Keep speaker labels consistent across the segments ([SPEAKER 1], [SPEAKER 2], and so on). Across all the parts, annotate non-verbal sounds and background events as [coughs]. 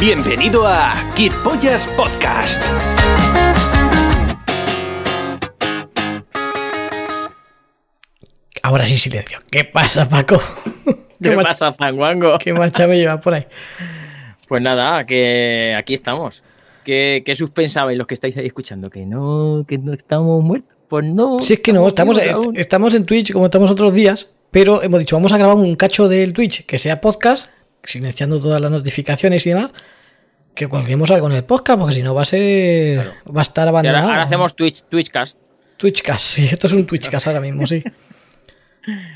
[SPEAKER 1] Bienvenido a Kid Pollas Podcast.
[SPEAKER 2] Ahora sí silencio. ¿Qué pasa, Paco?
[SPEAKER 3] ¿Qué pasa, Zanguango?
[SPEAKER 2] ¿Qué marcha me lleva por ahí?
[SPEAKER 3] Pues nada, que aquí estamos. ¿Qué, qué suspensabais los que estáis ahí escuchando? Que no, que no estamos muertos. Pues no.
[SPEAKER 2] Si es que no, estamos, estamos en Twitch como estamos otros días, pero hemos dicho, vamos a grabar un cacho del Twitch que sea podcast, silenciando todas las notificaciones y demás, que colguemos algo en el podcast, porque si no va a ser. Va a estar
[SPEAKER 3] ahora,
[SPEAKER 2] abandonado.
[SPEAKER 3] ahora hacemos Twitch, Twitchcast.
[SPEAKER 2] Twitchcast, sí, esto es un Twitchcast ahora mismo, sí. [laughs]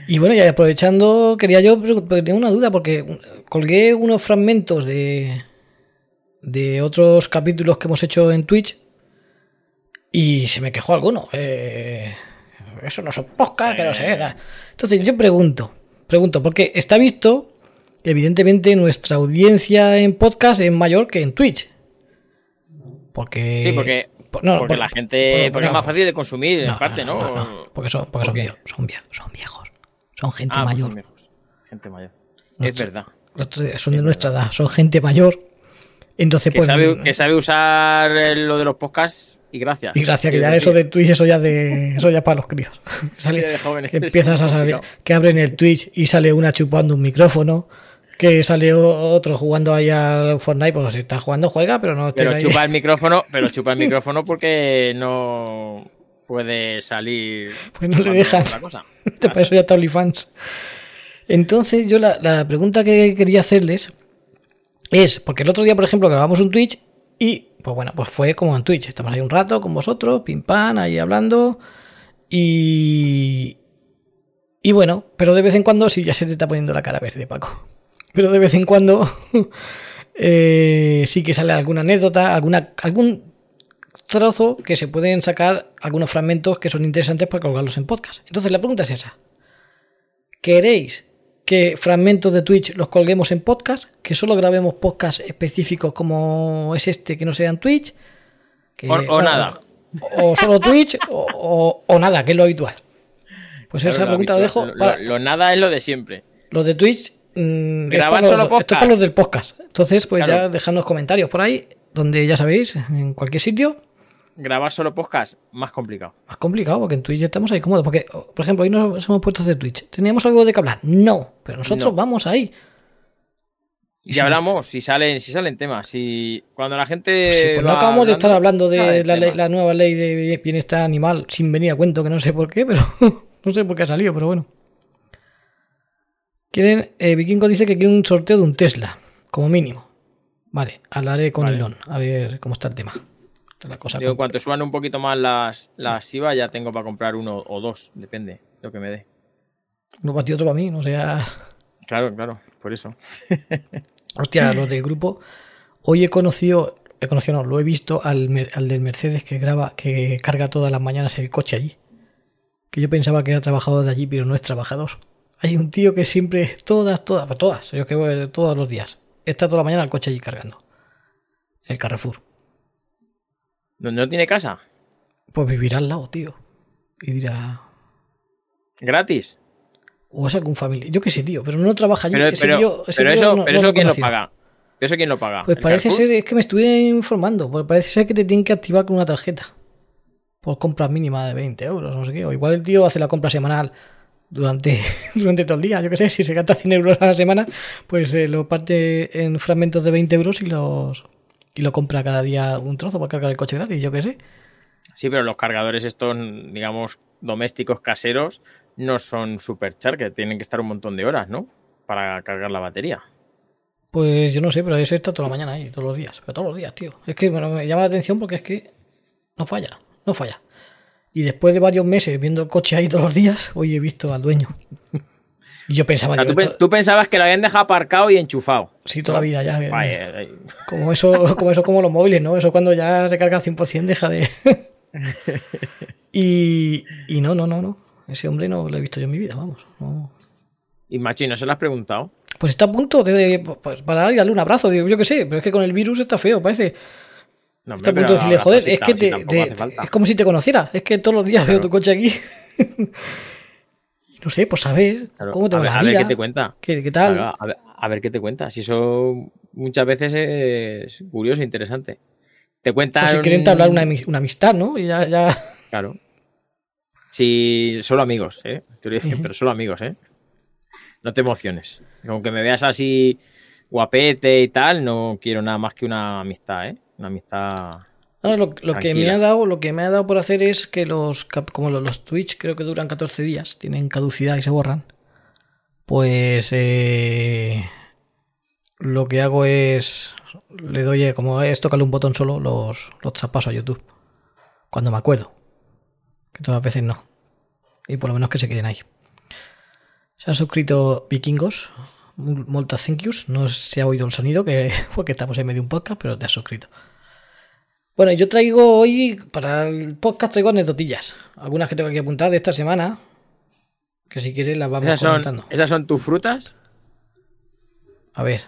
[SPEAKER 2] Y bueno, y aprovechando, quería yo, porque tengo una duda, porque colgué unos fragmentos de, de otros capítulos que hemos hecho en Twitch y se me quejó alguno. Eh, eso no son podcast, que no sé. Entonces yo pregunto, pregunto, porque está visto evidentemente nuestra audiencia en podcast es mayor que en Twitch. Porque...
[SPEAKER 3] Sí, porque,
[SPEAKER 2] por- no,
[SPEAKER 3] porque
[SPEAKER 2] por-
[SPEAKER 3] la gente.
[SPEAKER 2] por-
[SPEAKER 3] porque es más fácil de consumir, en
[SPEAKER 2] no,
[SPEAKER 3] parte, ¿no?
[SPEAKER 2] porque son, porque son, viejos, son, viejos, son viejos. Son gente
[SPEAKER 3] Ah, pues
[SPEAKER 2] mayor.
[SPEAKER 3] son. Gente mayor. Es verdad.
[SPEAKER 2] Son de nuestra edad, son gente mayor. Entonces,
[SPEAKER 3] Que,
[SPEAKER 2] pues.
[SPEAKER 3] sabe, que sabe usar eh, lo de los podcasts y gracias.
[SPEAKER 2] Y gracias, que
[SPEAKER 3] Es
[SPEAKER 2] ya
[SPEAKER 3] decir,
[SPEAKER 2] eso de Twitch, eso ya de. [laughs] Eso ya para los críos. [laughs] Que, sale-
[SPEAKER 3] de jóvenes,
[SPEAKER 2] que
[SPEAKER 3] es
[SPEAKER 2] empiezas a [laughs] salir, que abren el Twitch y sale una chupando un micrófono. Que sale o- otro jugando ahí al Fortnite, pues si está jugando, juega, pero no
[SPEAKER 3] Pero
[SPEAKER 2] ahí.
[SPEAKER 3] chupa el [laughs] micrófono, pero chupa el micrófono porque no puede salir.
[SPEAKER 2] Pues no le dejan.
[SPEAKER 3] cosa. [laughs]
[SPEAKER 2] Te eso ya está OnlyFans. Entonces, yo la, la pregunta que quería hacerles es, porque el otro día, por ejemplo, grabamos un Twitch y, pues bueno, pues fue como en Twitch. Estamos ahí un rato con vosotros, pim pam, ahí hablando. Y. Y bueno, pero de vez en cuando, sí, ya se te está poniendo la cara verde, Paco. Pero de vez en cuando [laughs] eh, sí que sale alguna anécdota, alguna, algún trozo que se pueden sacar algunos fragmentos que son interesantes para colgarlos en podcast. Entonces la pregunta es esa. ¿Queréis que fragmentos de Twitch los colguemos en podcast? ¿Que solo grabemos podcasts específicos como es este que no sean Twitch? Que-
[SPEAKER 3] O- o nada.
[SPEAKER 2] O solo Twitch o, nada, que es lo habitual. Pues
[SPEAKER 3] Claro,
[SPEAKER 2] esa
[SPEAKER 3] lo
[SPEAKER 2] pregunta la dejo
[SPEAKER 3] habitual.
[SPEAKER 2] para
[SPEAKER 3] Lo, lo nada es lo de siempre.
[SPEAKER 2] los de Twitch. Mm, es
[SPEAKER 3] Grabar
[SPEAKER 2] para
[SPEAKER 3] solo
[SPEAKER 2] los, esto es para
[SPEAKER 3] podcast.
[SPEAKER 2] los del podcast. Entonces, pues ya
[SPEAKER 3] Claro.
[SPEAKER 2] dejadnos comentarios por ahí, donde ya sabéis, en cualquier sitio.
[SPEAKER 3] Grabar solo podcast, más complicado.
[SPEAKER 2] Más complicado, porque en Twitch ya estamos ahí cómodos. Porque, por ejemplo, hoy nos hemos puesto hacer Twitch. ¿Teníamos algo de que hablar? No, pero nosotros
[SPEAKER 3] No.
[SPEAKER 2] vamos ahí.
[SPEAKER 3] Y
[SPEAKER 2] si-
[SPEAKER 3] hablamos, si salen, si salen temas, si cuando la gente.
[SPEAKER 2] Sí, pues no acabamos de estar hablando de ley- la nueva ley de bienestar animal sin venir a cuento, que no sé por qué, pero [laughs] no sé por qué ha salido, pero bueno. Quieren, eh, Vikingo dice que quiere un sorteo de un Tesla, como mínimo. Vale, hablaré con
[SPEAKER 3] Vale.
[SPEAKER 2] Elon, a ver cómo está el tema. Esta es la cosa.
[SPEAKER 3] Digo, cuanto suban un poquito más las, las IVA, ya tengo para comprar uno o dos, depende, lo que me dé.
[SPEAKER 2] Uno para ti, otro para mí, no seas.
[SPEAKER 3] Claro, claro, por eso. [laughs]
[SPEAKER 2] Hostia, los del grupo. Hoy he conocido, he conocido, no, lo he visto al, al del Mercedes que graba, que carga todas las mañanas el coche allí. Que yo pensaba que era trabajador de allí, pero no es trabajador. Hay un tío que siempre, todas, todas, todas, yo que voy todos los días, está toda la mañana el coche allí cargando. El Carrefour.
[SPEAKER 3] ¿Donde no tiene casa?
[SPEAKER 2] Pues vivirá al lado, tío. Y dirá,
[SPEAKER 3] ¿Gratis?
[SPEAKER 2] o es algún familiar. Yo qué sé, tío, pero no trabaja allí.
[SPEAKER 3] Pero,
[SPEAKER 2] ese
[SPEAKER 3] pero,
[SPEAKER 2] tío- ese
[SPEAKER 3] pero
[SPEAKER 2] tío
[SPEAKER 3] eso,
[SPEAKER 2] no-
[SPEAKER 3] pero
[SPEAKER 2] no
[SPEAKER 3] eso
[SPEAKER 2] lo
[SPEAKER 3] ¿quién lo paga? ¿Eso quién lo paga?
[SPEAKER 2] Pues
[SPEAKER 3] ¿El
[SPEAKER 2] parece
[SPEAKER 3] Carrefour?
[SPEAKER 2] ser, es que me estuve informando, pues parece ser que te tienen que activar con una tarjeta. por compras mínimas de 20 euros, no sé qué. O igual el tío hace la compra semanal durante, [laughs] durante todo el día. Yo qué sé, si se gasta 100 euros a la semana, pues eh, lo parte en fragmentos de 20 euros y los y lo compra cada día un trozo para cargar el coche gratis, yo qué sé.
[SPEAKER 3] Sí, pero los cargadores estos, digamos, domésticos caseros, no son supercharger, tienen que estar un montón de horas, ¿no? Para cargar la batería.
[SPEAKER 2] Pues yo no sé, pero ese está toda la mañana ahí, todos los días. Pero todos los días, tío. Es que bueno, me llama la atención porque es que no falla, no falla. Y después de varios meses viendo el coche ahí todos los días, hoy he visto al dueño. Y yo pensaba,
[SPEAKER 3] O sea,
[SPEAKER 2] digo,
[SPEAKER 3] tú, pe-
[SPEAKER 2] esto-
[SPEAKER 3] tú pensabas que lo habían dejado aparcado y enchufado.
[SPEAKER 2] sí, toda la vida ya.
[SPEAKER 3] Vaya,
[SPEAKER 2] Como eso, [laughs] como eso como los móviles, ¿no? Eso cuando ya se carga al 100% deja de... [laughs] y, y no, no, no, no. Ese hombre no lo he visto yo en mi vida, vamos. no.
[SPEAKER 3] Y macho, ¿y no se lo has preguntado?
[SPEAKER 2] Pues está a punto de, de- pues, parar y darle un abrazo, digo, yo qué sé, pero es que con el virus está feo, parece.
[SPEAKER 3] No,
[SPEAKER 2] Está a punto de decirle, joder, es que te, es como si te conociera, es que todos los días veo tu coche aquí. [laughs] No sé, pues a ver
[SPEAKER 3] Claro,
[SPEAKER 2] cómo te
[SPEAKER 3] a
[SPEAKER 2] va
[SPEAKER 3] ver,
[SPEAKER 2] la
[SPEAKER 3] a ver qué te cuenta.
[SPEAKER 2] qué, qué tal.
[SPEAKER 3] Claro, a, ver, a ver qué te cuenta. Si eso muchas veces es curioso e interesante. Te cuenta.
[SPEAKER 2] Si quieren entablar una, una amistad, ¿no? Y ya, ya...
[SPEAKER 3] Claro. Si solo amigos, ¿eh? Te lo dicen,
[SPEAKER 2] Ujú.
[SPEAKER 3] pero solo amigos, ¿eh? No te emociones. Aunque me veas así guapete y tal, no quiero nada más que una amistad, ¿eh? Una amistad.
[SPEAKER 2] Ahora, lo, lo que me ha dado, lo que me ha dado por hacer es que los como los, los Twitch creo que duran 14 días, tienen caducidad y se borran. Pues eh, lo que hago es le doy eh, como es tocarle un botón solo, los, los traspaso a YouTube. Cuando me acuerdo. Que todas las veces no. Y por lo menos que se queden ahí. Se han suscrito vikingos. Moltas thank yous. No se ha oído el sonido que, [laughs] porque estamos en medio de un podcast, pero te has suscrito. Bueno, yo traigo hoy, para el podcast traigo anecdotillas. Algunas que tengo aquí apuntadas de esta semana. Que si quieres las vamos
[SPEAKER 3] ¿Esas son,
[SPEAKER 2] comentando.
[SPEAKER 3] ¿Esas son tus frutas?
[SPEAKER 2] A ver.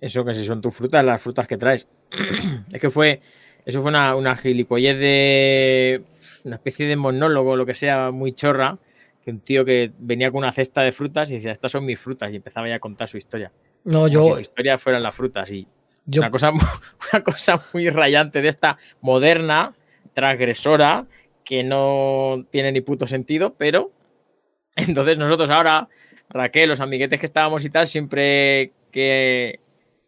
[SPEAKER 3] Eso que si son tus frutas, las frutas que traes. [clears throat] es que fue. Eso fue una, una gilipollez de. Una especie de monólogo, lo que sea, muy chorra. Que un tío que venía con una cesta de frutas y decía, estas son mis frutas. Y empezaba ya a contar su historia.
[SPEAKER 2] No,
[SPEAKER 3] Como si
[SPEAKER 2] yo,
[SPEAKER 3] su historia fueran las frutas. Y
[SPEAKER 2] yo
[SPEAKER 3] una, cosa, [laughs] una cosa muy rayante de esta moderna, transgresora, que no tiene ni puto sentido, pero. [laughs] Entonces nosotros ahora, Raquel, los amiguetes que estábamos y tal, siempre que,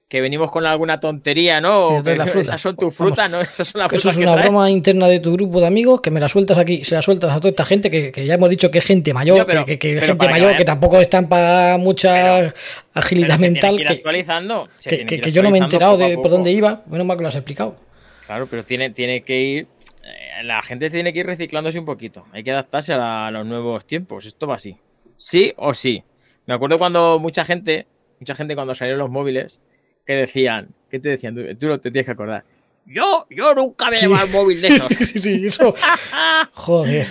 [SPEAKER 3] que venimos con alguna tontería, ¿no?
[SPEAKER 2] Que
[SPEAKER 3] que [laughs] esas son tus frutas, ¿no? Esas son las
[SPEAKER 2] eso
[SPEAKER 3] frutas
[SPEAKER 2] es una broma interna de tu grupo de amigos que me la sueltas aquí, se la sueltas a toda esta gente que, que ya hemos dicho que es gente mayor,
[SPEAKER 3] Yo, pero-
[SPEAKER 2] que,
[SPEAKER 3] pero
[SPEAKER 2] gente mayor
[SPEAKER 3] vaya-
[SPEAKER 2] que tampoco están para mucha
[SPEAKER 3] Pero-
[SPEAKER 2] agilidad mental.
[SPEAKER 3] que actualizando.
[SPEAKER 2] que- yo no me he enterado de por dónde iba, menos mal que lo has explicado.
[SPEAKER 3] Claro, pero tiene, tiene que ir. eh, La gente tiene que ir reciclándose un poquito. Hay que adaptarse a, la- a los nuevos tiempos. Esto va así. Sí o sí. Me acuerdo cuando mucha gente, mucha gente cuando salieron los móviles, que decían, ¿qué te decían? Tú, lo te tienes que acordar. Yo, yo nunca me he
[SPEAKER 2] Sí.
[SPEAKER 3] llevado el móvil de [laughs] esos.
[SPEAKER 2] sí, sí, eso. [laughs] Joder.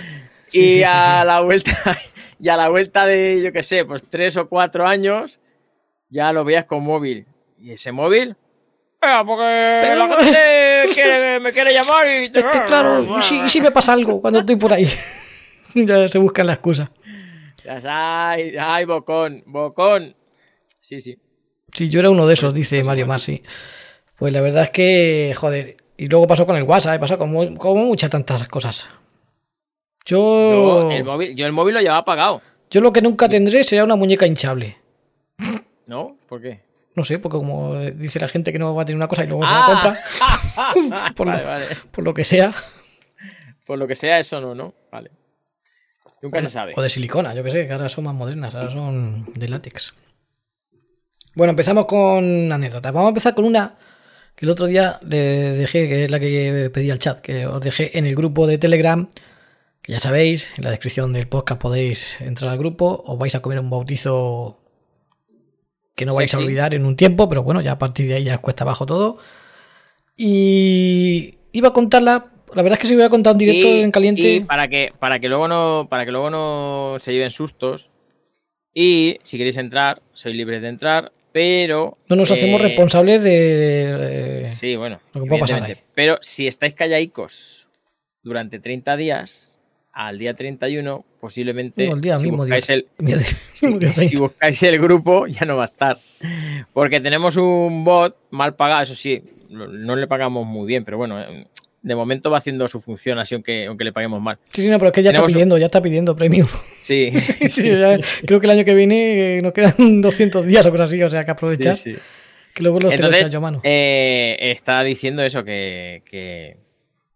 [SPEAKER 2] Sí,
[SPEAKER 3] y
[SPEAKER 2] sí, sí,
[SPEAKER 3] a
[SPEAKER 2] sí.
[SPEAKER 3] la vuelta, [laughs] y a la vuelta de, yo qué sé, pues tres o cuatro años, ya lo veías con móvil. ¿Y ese móvil? "Ah, porque la gente quiere- me quiere llamar y...
[SPEAKER 2] Es que claro, ¿y si, y si me pasa algo cuando estoy por ahí? ya se buscan la excusa.
[SPEAKER 3] Ay, ay, bocón, bocón. Sí, sí.
[SPEAKER 2] Sí, yo era uno de esos, dice Mario Masi. Pues la verdad es que, joder, y luego pasó con el WhatsApp, pasado como, como muchas tantas cosas. Yo,
[SPEAKER 3] Yo el, móvil, yo el móvil lo llevaba apagado.
[SPEAKER 2] yo lo que nunca tendré será una muñeca hinchable.
[SPEAKER 3] ¿No? ¿Por qué?
[SPEAKER 2] No sé, porque como dice la gente que no va a tener una cosa y luego se la compra,
[SPEAKER 3] Ah. [laughs] [laughs]
[SPEAKER 2] Por
[SPEAKER 3] vale,
[SPEAKER 2] lo-
[SPEAKER 3] vale.
[SPEAKER 2] por lo que sea,
[SPEAKER 3] Por lo que sea, eso no, ¿no? Vale. Nunca se sabe.
[SPEAKER 2] o de silicona, yo que sé, que ahora son más modernas, ahora son de látex. Bueno, empezamos con anécdotas. Vamos a empezar con una que el otro día le dejé, que es la que pedí al chat, que os dejé en el grupo de Telegram, que ya sabéis, en la descripción del podcast podéis entrar al grupo, os vais a comer un bautizo que no vais a olvidar en un tiempo, pero bueno, ya a partir de ahí ya os cuesta abajo todo. Y iba a contarla, la verdad es que si voy a contar en directo
[SPEAKER 3] Y-
[SPEAKER 2] en caliente.
[SPEAKER 3] y para que, para que luego no, para que luego no se lleven sustos. Y si queréis entrar, sois libres de entrar, pero.
[SPEAKER 2] No nos hacemos
[SPEAKER 3] eh,
[SPEAKER 2] responsables de. eh,
[SPEAKER 3] Sí, bueno.
[SPEAKER 2] lo que pueda pasar.
[SPEAKER 3] Pero si estáis callaicos durante 30 días, al día 31, posiblemente.
[SPEAKER 2] no, el día
[SPEAKER 3] si
[SPEAKER 2] mismo día.
[SPEAKER 3] buscáis el, [laughs] [laughs]
[SPEAKER 2] mismo
[SPEAKER 3] si
[SPEAKER 2] 30.
[SPEAKER 3] buscáis el grupo, ya no va a estar. Porque tenemos un bot mal pagado, eso sí, no le pagamos muy bien, pero bueno, de momento va haciendo su función así, aunque, aunque le paguemos mal.
[SPEAKER 2] Sí, sí, no, pero es que ya está
[SPEAKER 3] un-
[SPEAKER 2] pidiendo, ya está pidiendo premium.
[SPEAKER 3] Sí, [laughs]
[SPEAKER 2] Sí, [laughs] ya- creo que el año que viene eh, nos quedan [laughs] 200 días o cosas así, o sea que aprovechar.
[SPEAKER 3] sí.
[SPEAKER 2] Que luego los
[SPEAKER 3] Entonces,
[SPEAKER 2] yo mano.
[SPEAKER 3] eh, está diciendo eso, que, que,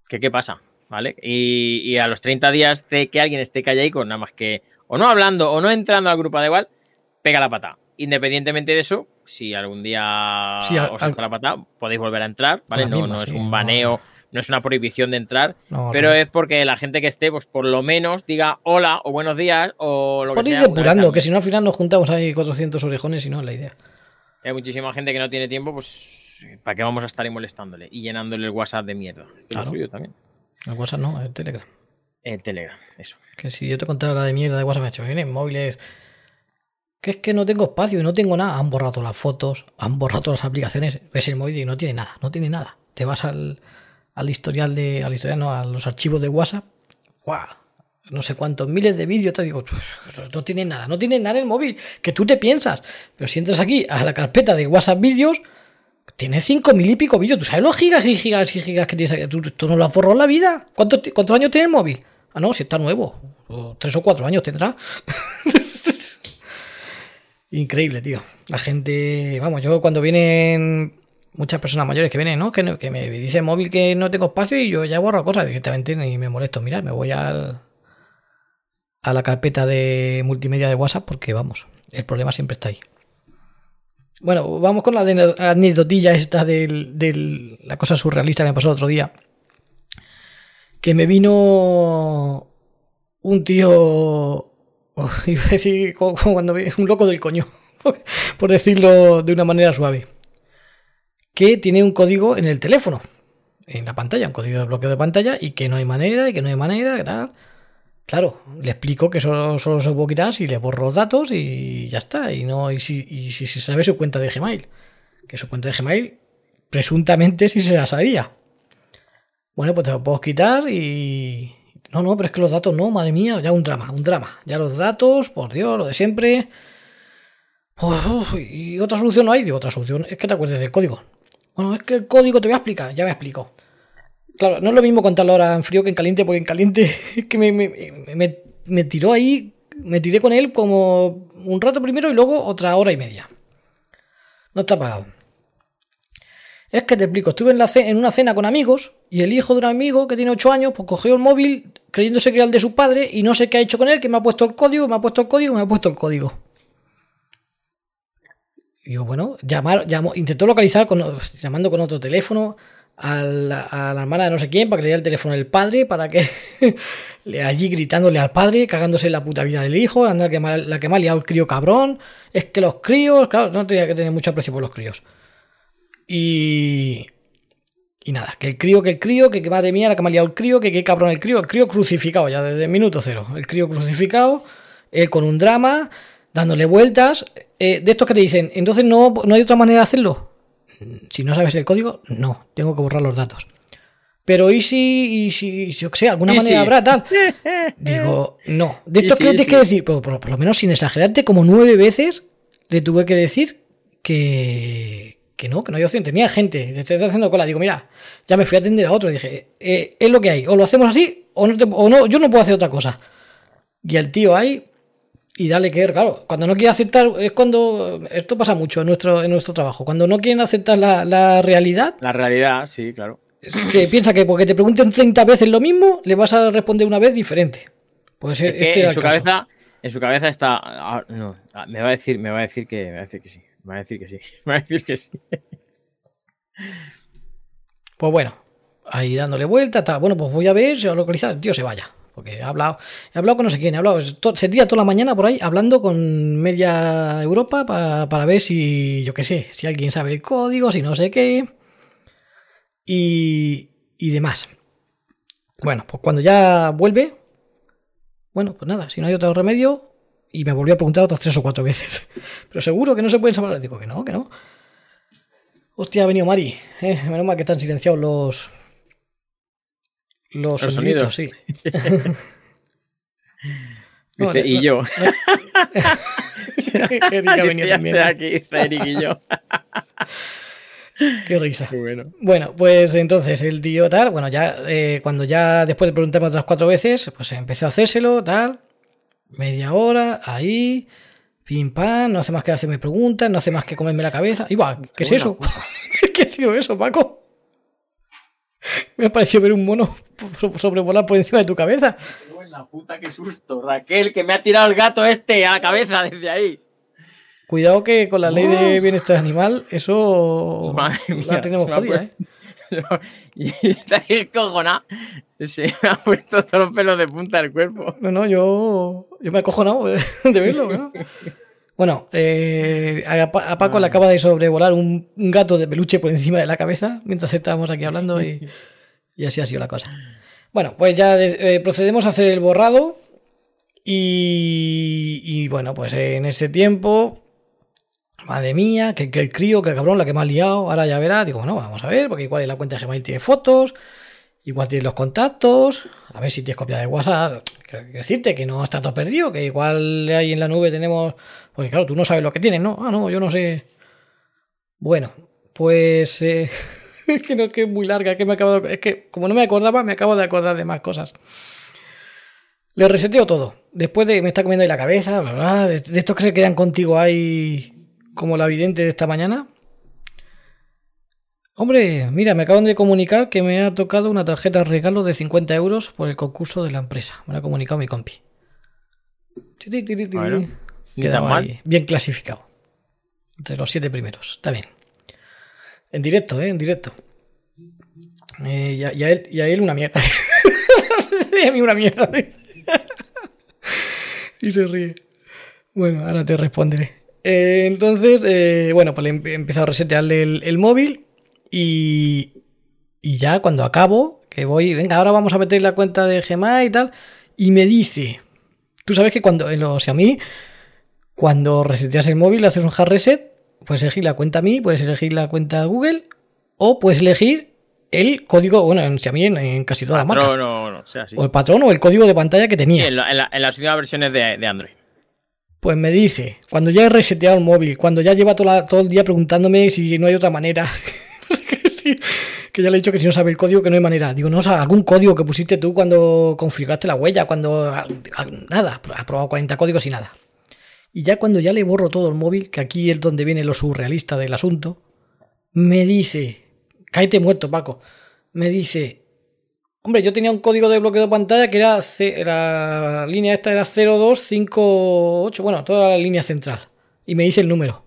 [SPEAKER 3] que qué pasa, ¿vale? Y, y a los 30 días de que alguien esté callaico, nada más que o no hablando o no entrando al grupo da igual, pega la pata. Independientemente de eso, si algún día
[SPEAKER 2] Sí, al-
[SPEAKER 3] os
[SPEAKER 2] al-
[SPEAKER 3] toca la pata, podéis volver a entrar, ¿vale? No,
[SPEAKER 2] misma,
[SPEAKER 3] no es un baneo, no es una prohibición de entrar,
[SPEAKER 2] No,
[SPEAKER 3] pero es porque la gente que esté, pues por lo menos diga hola o buenos días o lo
[SPEAKER 2] Por
[SPEAKER 3] que
[SPEAKER 2] ir
[SPEAKER 3] sea.
[SPEAKER 2] depurando, que si no al final nos juntamos ahí 400 orejones y no es la idea.
[SPEAKER 3] Hay muchísima gente que no tiene tiempo, pues ¿para qué vamos a estar ahí molestándole y llenándole el WhatsApp de mierda? Es
[SPEAKER 2] Claro.
[SPEAKER 3] lo suyo también.
[SPEAKER 2] El WhatsApp no, el Telegram.
[SPEAKER 3] El Telegram, eso.
[SPEAKER 2] Que si yo te contara la de mierda de WhatsApp, me ha hecho, vienen móviles. Que es que no tengo espacio y no tengo nada. Han borrado las fotos, han borrado todas las aplicaciones. Ves el móvil y no tiene nada, no tiene nada. Te vas al, al historial de. Al historial, no, a los archivos de WhatsApp. ¡Guau! No sé cuántos miles de vídeos, te digo, "Pues, no tiene nada, no tiene nada en el móvil, que tú te piensas. Pero si entras aquí a la carpeta de WhatsApp vídeos, tiene cinco mil y pico vídeos. ¿Tú sabes los gigas y gigas y gigas que tienes aquí? ¿Tú, tú no lo has borrado en la vida? ¿Cuántos, ¿Cuántos años tiene el móvil? Ah, no, si está nuevo. Tres o cuatro años tendrá. [laughs] Increíble, tío. La gente, vamos, yo cuando vienen muchas personas mayores que vienen, ¿no? Que, que me dice el móvil que no tengo espacio y yo ya borro cosas directamente y me molesto. Mira, me voy al, a la carpeta de multimedia de WhatsApp porque, vamos, el problema siempre está ahí. Bueno, vamos con la ane- anecdotilla esta de la cosa surrealista que me pasó el otro día. Que me vino un tío. [laughs] Iba a decir un loco del coño, [laughs] por decirlo de una manera suave. Que tiene un código en el teléfono, en la pantalla, un código de bloqueo de pantalla, y que no hay manera, y que no hay manera, que tal. Claro, le explico que solo, solo se puede quitar si le borro los datos y ya está. Y no, y si, y si se sabe su cuenta de Gmail. Que su cuenta de Gmail, presuntamente sí se la sabía. Bueno, pues te lo puedo quitar y. No, no, pero es que los datos no, madre mía, ya un drama, un drama. Ya los datos, por Dios, lo de siempre. Y otra solución no hay, digo, otra solución es que te acuerdes del código. Bueno, es que el código te voy a explicar, ya me explico. Claro, no es lo mismo contarlo ahora en frío que en caliente, porque en caliente [laughs] es que me, tiró ahí, me tiré con él como un rato primero y luego otra hora y media. No está pagado. Es que te explico, estuve en una cena con amigos y el hijo de un amigo que tiene 8 años, pues cogió el móvil creyéndose que era el de su padre y no sé qué ha hecho con él, que me ha puesto el código, me ha puesto el código, me ha puesto el código. Digo, bueno, llamar, llamó, intentó localizar con, llamando con otro teléfono a la, hermana de no sé quién para que le diera el teléfono del padre, para que [laughs] allí gritándole al padre, cagándose en la puta vida del hijo, andar que mal- la que ha liado el crío cabrón. Es que los críos, claro, no tenía que tener mucho aprecio por los críos. Y. Y nada, que el crío, que el crío, que, que madre mía, la que me ha liado el crío, que qué cabrón el crío, el crío crucificado ya desde el minuto cero. El crío crucificado, él con un drama, dándole vueltas. eh, de estos que te dicen, entonces no, no hay otra manera de hacerlo. Si no sabes el código, no, tengo que borrar los datos. Pero y si, y si, y si qué sé, alguna
[SPEAKER 3] Y
[SPEAKER 2] manera habrá tal. [laughs] Digo, no. De estos que
[SPEAKER 3] sí,
[SPEAKER 2] tienes que decir, por, por- por lo menos sin exagerarte, como nueve veces le tuve que decir que, que no, que no hay opción. Tenía gente, te estoy haciendo cola. Digo, mira, ya me fui a atender a otro. Dije, eh, es lo que hay. O lo hacemos así, o no, te- o no, yo no puedo hacer otra cosa. Y el tío ahí, y dale que, claro, cuando no quiere aceptar, es cuando, esto pasa mucho en nuestro, en nuestro trabajo, cuando no quieren aceptar la, la realidad,
[SPEAKER 3] La realidad, sí, claro.
[SPEAKER 2] se piensa que porque te pregunten 30 veces lo mismo, le vas a responder una vez diferente. Pues
[SPEAKER 3] Es que
[SPEAKER 2] este era
[SPEAKER 3] en su
[SPEAKER 2] caso.
[SPEAKER 3] cabeza, en su cabeza está. ah, no, ah, me va a decir, me va a decir que, me va a decir que sí. Me va a decir que sí. [laughs] Me va a decir que sí.
[SPEAKER 2] Pues bueno, ahí dándole vuelta, tal. Bueno, pues voy a ver si va a localizar. Tío se vaya. Porque he hablado, he hablado con no sé quién, he hablado, se tira toda la mañana por ahí hablando con media Europa pa- para ver si, yo qué sé, si alguien sabe el código, si no sé qué. Y, y demás. Bueno, pues cuando ya vuelve, bueno, pues nada, si no hay otro remedio, y me volvió a preguntar otras tres o cuatro veces. [laughs] Pero seguro que no se pueden salvar. Digo que no, que no. Hostia, ha venido Mari. Eh, menos mal que están silenciados los. Los,
[SPEAKER 3] Los sonidos.
[SPEAKER 2] sí. No, [laughs]
[SPEAKER 3] Dice,
[SPEAKER 2] no, [laughs] [laughs]
[SPEAKER 3] y yo.
[SPEAKER 2] Erika
[SPEAKER 3] ya
[SPEAKER 2] también.
[SPEAKER 3] aquí, Eric y yo.
[SPEAKER 2] Qué risa.
[SPEAKER 3] Bueno.
[SPEAKER 2] Bueno, pues entonces el tío tal, bueno, ya eh, cuando ya después de preguntarme otras cuatro veces, pues empecé a hacérselo, tal, media hora, ahí, pim pam, no hace más que hacerme preguntas, no hace más que comerme la cabeza. Y va, ¿qué es eso? ¿Qué ha sido eso, Paco? [laughs] Me ha parecido ver un mono so- [laughs] sobrevolar por encima de tu cabeza.
[SPEAKER 3] La puta, qué susto, Raquel, que me ha tirado el gato este a la cabeza desde ahí.
[SPEAKER 2] Cuidado que con la ley de bienestar animal, eso [laughs]
[SPEAKER 3] Madre
[SPEAKER 2] la tenemos jodida, ¿eh?
[SPEAKER 3] y está ahí cojonada. Se me ha puesto todos los pelos de punta del cuerpo.
[SPEAKER 2] No, no, yo, yo me he acojonado de, de verlo. ¿no? Bueno, eh, a, Pa- a Paco le acaba de sobrevolar un, un gato de peluche por encima de la cabeza mientras estábamos aquí hablando y, y así ha sido la cosa. Bueno, pues ya de- eh, procedemos a hacer el borrado y, y bueno, pues en ese tiempo, madre mía, que, que el crío, que el cabrón, la que me ha liado, ahora ya verá, digo, bueno, vamos a ver, porque igual en la cuenta de Gmail tiene fotos, Igual tienes los contactos, a ver si tienes copia de WhatsApp. Quiero decirte que no está todo perdido, que igual ahí en la nube tenemos. Porque claro, tú no sabes lo que tienes, ¿no? Ah, no, yo no sé. Bueno, pues. eh, [laughs] es que no es que es muy larga, que me acabo de- Es que como no me acordaba, me acabo de acordar de más cosas. Le reseteo todo. Después de. Me está comiendo ahí la cabeza, bla, bla, de, de estos que se quedan contigo ahí. Como la vidente de esta mañana. Hombre, mira, me acaban de comunicar que me ha tocado una tarjeta de regalo de 50 euros por el concurso de la empresa. Me lo ha comunicado mi compi.
[SPEAKER 3] Bueno, mal.
[SPEAKER 2] bien clasificado. Entre los siete primeros. Está bien. En directo, ¿eh? En directo. Eh, y, a, y a él, y a él una mierda. [laughs] y a mí una mierda. [laughs] y se ríe. Bueno, ahora te responderé. Eh, entonces, eh, bueno, pues le he empezado a resetearle el, el móvil y, y ya cuando acabo, que voy, venga, ahora vamos a meter la cuenta de Gmail y tal, y me dice, tú sabes que cuando, en los Xiaomi, cuando reseteas el móvil, haces un hard reset, puedes elegir la cuenta mí, puedes elegir la cuenta Google, o puedes elegir el código, bueno, en Xiaomi, en, en casi todas las marcas,
[SPEAKER 3] No, no, no, o sea,
[SPEAKER 2] o el patrón o el código de pantalla que
[SPEAKER 3] Sí,
[SPEAKER 2] tenías.
[SPEAKER 3] en, la- en la- en las últimas versiones de, de Android.
[SPEAKER 2] Pues me dice, cuando ya he reseteado el móvil, cuando ya lleva toda todo el día preguntándome si no hay otra manera, [laughs] No sé qué decir, [laughs] que ya le he dicho que si no sabe el código, que no hay manera. Digo, no, o sea, algún código que pusiste tú cuando configuraste la huella, cuando... Nada, ha probado 40 códigos y nada. Y ya cuando ya le borro todo el móvil, que aquí es donde viene lo surrealista del asunto, me dice, cáete muerto, Paco, me dice, Hombre, yo tenía un código de bloqueo de pantalla que era- la línea esta era 0258, bueno, toda la línea central. Y me dice el número.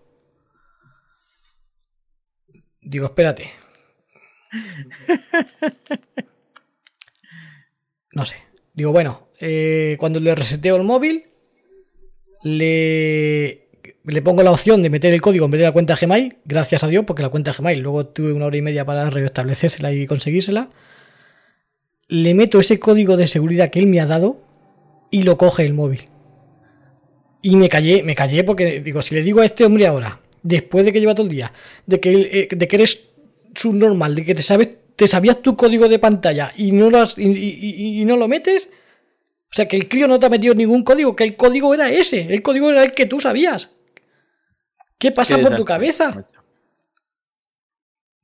[SPEAKER 2] Digo, espérate. [laughs] No sé. Digo, bueno, eh, cuando le reseteo el móvil, le, pongo la opción de meter el código en vez de la cuenta Gmail, gracias a Dios, porque la cuenta Gmail, luego tuve una hora y media para restablecérsela y conseguírsela le meto ese código de seguridad que él me ha dado y lo coge el móvil. Y me callé, me callé porque digo, si le digo a este hombre ahora, después de que lleva todo el día, de que, él, eh, de que eres subnormal, de que te sabes, te sabías tu código de pantalla y no lo has- y, y- no lo metes, o sea que el crío no te ha metido ningún código, que el código era ese, el código era el que tú sabías. ¿Qué pasa
[SPEAKER 3] Qué
[SPEAKER 2] por tu cabeza?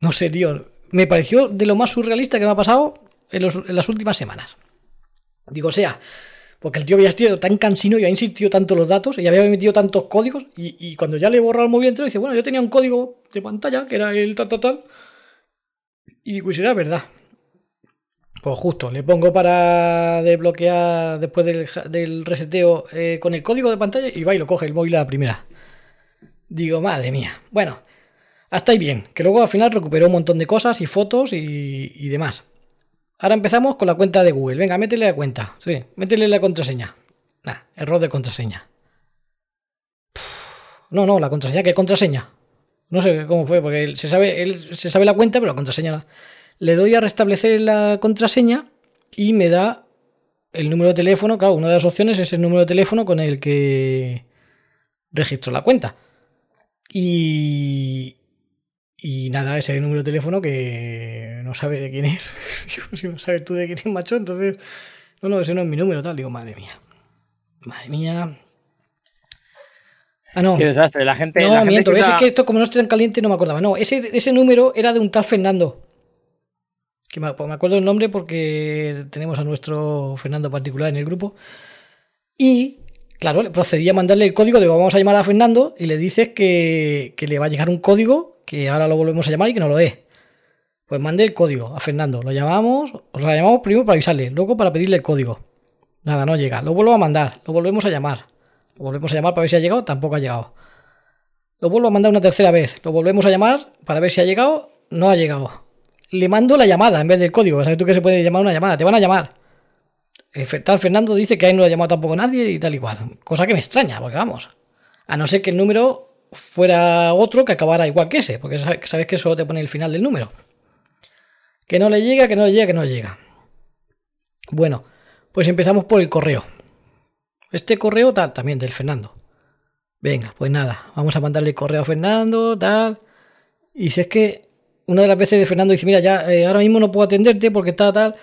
[SPEAKER 2] No sé, tío. Me pareció de lo más surrealista que me ha pasado en, los- en las últimas semanas. Digo, o sea, porque el tío había sido tan cansino y había insistido tanto los datos y había metido tantos códigos y, y cuando ya le he borrado el móvil entero dice, bueno, yo tenía un código de pantalla que era el tal, tal, tal. Y y será verdad. Pues justo, le pongo para desbloquear después del, del reseteo eh, con el código de pantalla y va y lo coge el móvil a la primera. Digo, madre mía. Bueno, hasta ahí bien, que luego al final recuperó un montón de cosas y fotos y, y demás. Ahora empezamos con la cuenta de Google. Venga, métele la cuenta. Sí, métele la contraseña. Nah, error de contraseña. No, no, la contraseña, ¿qué contraseña? No sé cómo fue, porque él se sabe, él se sabe la cuenta, pero la contraseña no. Le doy a restablecer la contraseña y me da el número de teléfono. Claro, una de las opciones es el número de teléfono con el que registro la cuenta. Y, y nada, ese número de teléfono que no sabe de quién es. [laughs] Si no sabes tú de quién es, macho, entonces. No, no, ese no es mi número, tal. Digo, madre mía. Madre mía. Ah, no.
[SPEAKER 3] Qué desastre. La gente.
[SPEAKER 2] No,
[SPEAKER 3] la gente
[SPEAKER 2] miento.
[SPEAKER 3] que
[SPEAKER 2] Es
[SPEAKER 3] usa-
[SPEAKER 2] que esto, como no estoy tan caliente, no me acordaba. No, ese, ese número era de un tal Fernando. Que me, pues me acuerdo el nombre porque tenemos a nuestro Fernando particular en el grupo. Y, claro, le procedí a mandarle el código de vamos a llamar a Fernando y le dices que, que le va a llegar un código que ahora lo volvemos a llamar y que no lo dé. Pues mandé el código a Fernando. Lo llamamos, o sea, llamamos primero para avisarle, luego para pedirle el código. Nada, no llega. Lo vuelvo a mandar, lo volvemos a llamar. Volvemos a llamar para ver si ha llegado, tampoco ha llegado. Lo vuelvo a mandar una tercera vez. Lo volvemos a llamar para ver si ha llegado. No ha llegado. Le mando la llamada en vez del código. ¿Sabes tú que se puede llamar una llamada? Te van a llamar. Tal Fernando dice que ahí no lo ha llamado tampoco nadie y tal y cual. Cosa que me extraña, porque vamos. A no ser que el número fuera otro que acabara igual que ese. Porque sabe- sabes que solo te pone el final del número. Que no le llega, que no le llega, que no le llega. Bueno, pues empezamos por el correo. Este correo tal, también del Fernando. Venga, pues nada, vamos a mandarle correo a Fernando, tal. Y si es que una de las veces de Fernando dice, mira, ya eh, ahora mismo no puedo atenderte porque está tal.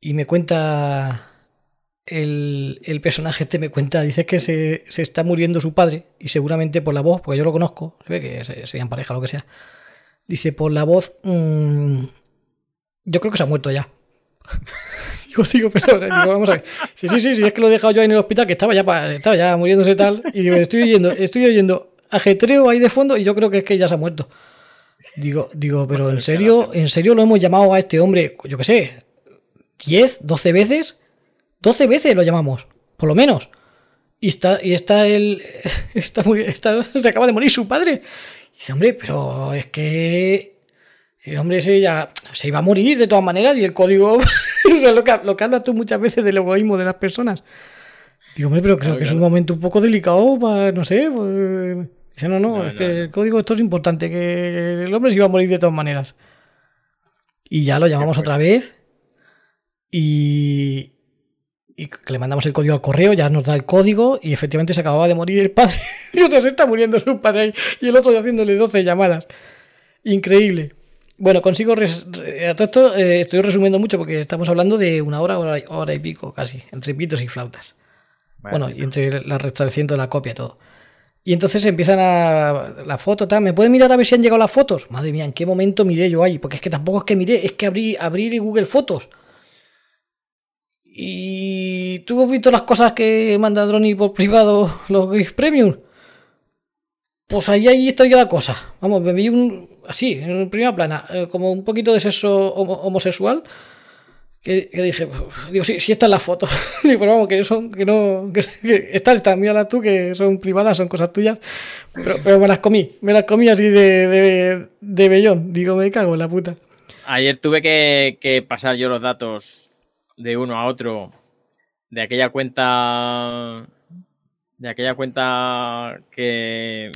[SPEAKER 2] Y me cuenta el, el personaje este, me cuenta, dice que se, se está muriendo su padre y seguramente por la voz, porque yo lo conozco, se ve que se- serían pareja, lo que sea. Dice, por la voz, mm, yo creo que se ha muerto ya. [laughs] Digo, digo, pero digo, vamos a ver. Sí, sí, sí, sí, es que lo he dejado yo ahí en el hospital, que estaba ya, estaba ya muriéndose tal. Y digo, estoy oyendo, estoy oyendo ajetreo ahí de fondo y yo creo que es que ya se ha muerto. Digo, digo, pero en serio, en serio lo hemos llamado a este hombre, yo qué sé, 10, 12 veces. 12 veces lo llamamos, por lo menos. Y está, y está él, [laughs] está, está- se acaba de morir su padre. Y dice, hombre, pero es que el hombre ese ya se iba a morir de todas maneras y el código, [laughs] o sea, lo que, lo que hablas tú muchas veces del egoísmo de las personas. Digo, hombre, pero creo que es un momento un poco delicado para, no sé, pues... Dice, no, no,
[SPEAKER 3] No,
[SPEAKER 2] es
[SPEAKER 3] no,
[SPEAKER 2] que
[SPEAKER 3] no.
[SPEAKER 2] el código esto es importante, que el hombre se iba a morir de todas maneras. Y ya lo llamamos otra vez y, y que le mandamos el código al correo, ya nos da el código y efectivamente se acababa de morir el padre. Y otra se está muriendo su padre ahí y el otro ya haciéndole 12 llamadas. Increíble. Bueno, consigo. res- re- a todo esto eh, estoy resumiendo mucho porque estamos hablando de una hora, hora, y- hora y pico casi, entre pitos y flautas. Bueno, y entre la de la copia y todo. Y entonces empiezan a. La foto, tal. ¿Me pueden mirar a ver si han llegado las fotos? Madre mía, ¿en qué momento miré yo ahí? Porque es que tampoco es que miré, es que abrí, abrí Google Fotos. Y tú has visto las cosas que manda Droni por privado los Geeks Premium. Pues ahí, ahí estaría la cosa. Vamos, me vi un. Así, en primera plana, eh, como un poquito de sexo homo- homosexual. Que, que dije, digo, sí, sí están las fotos. [laughs] Digo, pero vamos, que son, que no. Que, [laughs] que están, están, míralas tú, que son privadas, son cosas tuyas. Pero, pero me las comí, me las comí así de, de, de bellón. Digo, me cago en la puta.
[SPEAKER 3] Ayer tuve que, que pasar yo los datos de uno a otro de aquella cuenta. De aquella cuenta que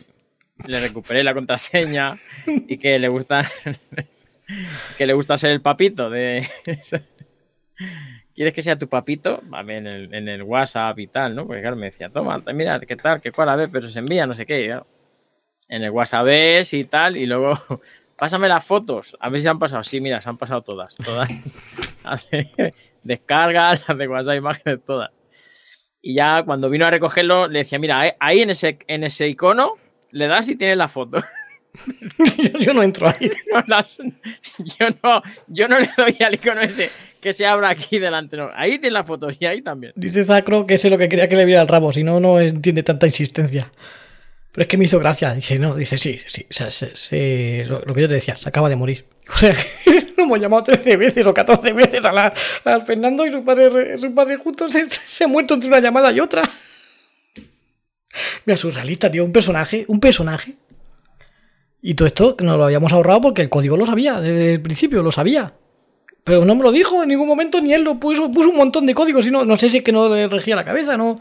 [SPEAKER 3] le recuperé la contraseña y que le gusta. que le gusta ser el papito de. ¿Quieres que sea tu papito? En el, en el WhatsApp y tal, ¿no? Porque claro, me decía, toma, mira, ¿qué tal? ¿Qué cuál? A ver, pero se envía, no sé qué. En el WhatsApp ves y tal, y luego pásame las fotos, a ver si se han pasado. Sí, mira, se han pasado todas, todas. [laughs] A Descargas, las de WhatsApp, imágenes, todas. Y ya cuando vino a recogerlo, le decía, mira, ahí- ahí en ese, en ese icono le das y tienes la foto.
[SPEAKER 2] yo, [laughs] [laughs] yo no entro ahí. [laughs]
[SPEAKER 3] No las- yo, no, yo no le doy al icono ese que se abra aquí delante. No. Ahí tienes la foto y ahí también.
[SPEAKER 2] Dice Sacro que ese es lo que quería que le viera el rabo, si no, no entiende tanta insistencia. Pero es que me hizo gracia. Dice, no, dice, sí, sí. se- lo, lo que yo te decía, se acaba de morir. O sea, lo hemos llamado 13 veces o 14 veces a la- al Fernando y su padre, re- su padre justo se, se ha muerto entre una llamada y otra. Mira, surrealista, tío, un personaje, un personaje. Y todo esto nos lo habíamos ahorrado porque el código lo sabía, desde el principio lo sabía. Pero no me lo dijo en ningún momento, ni él lo puso, puso un montón de códigos y no, no sé si es que no le regía la cabeza, no.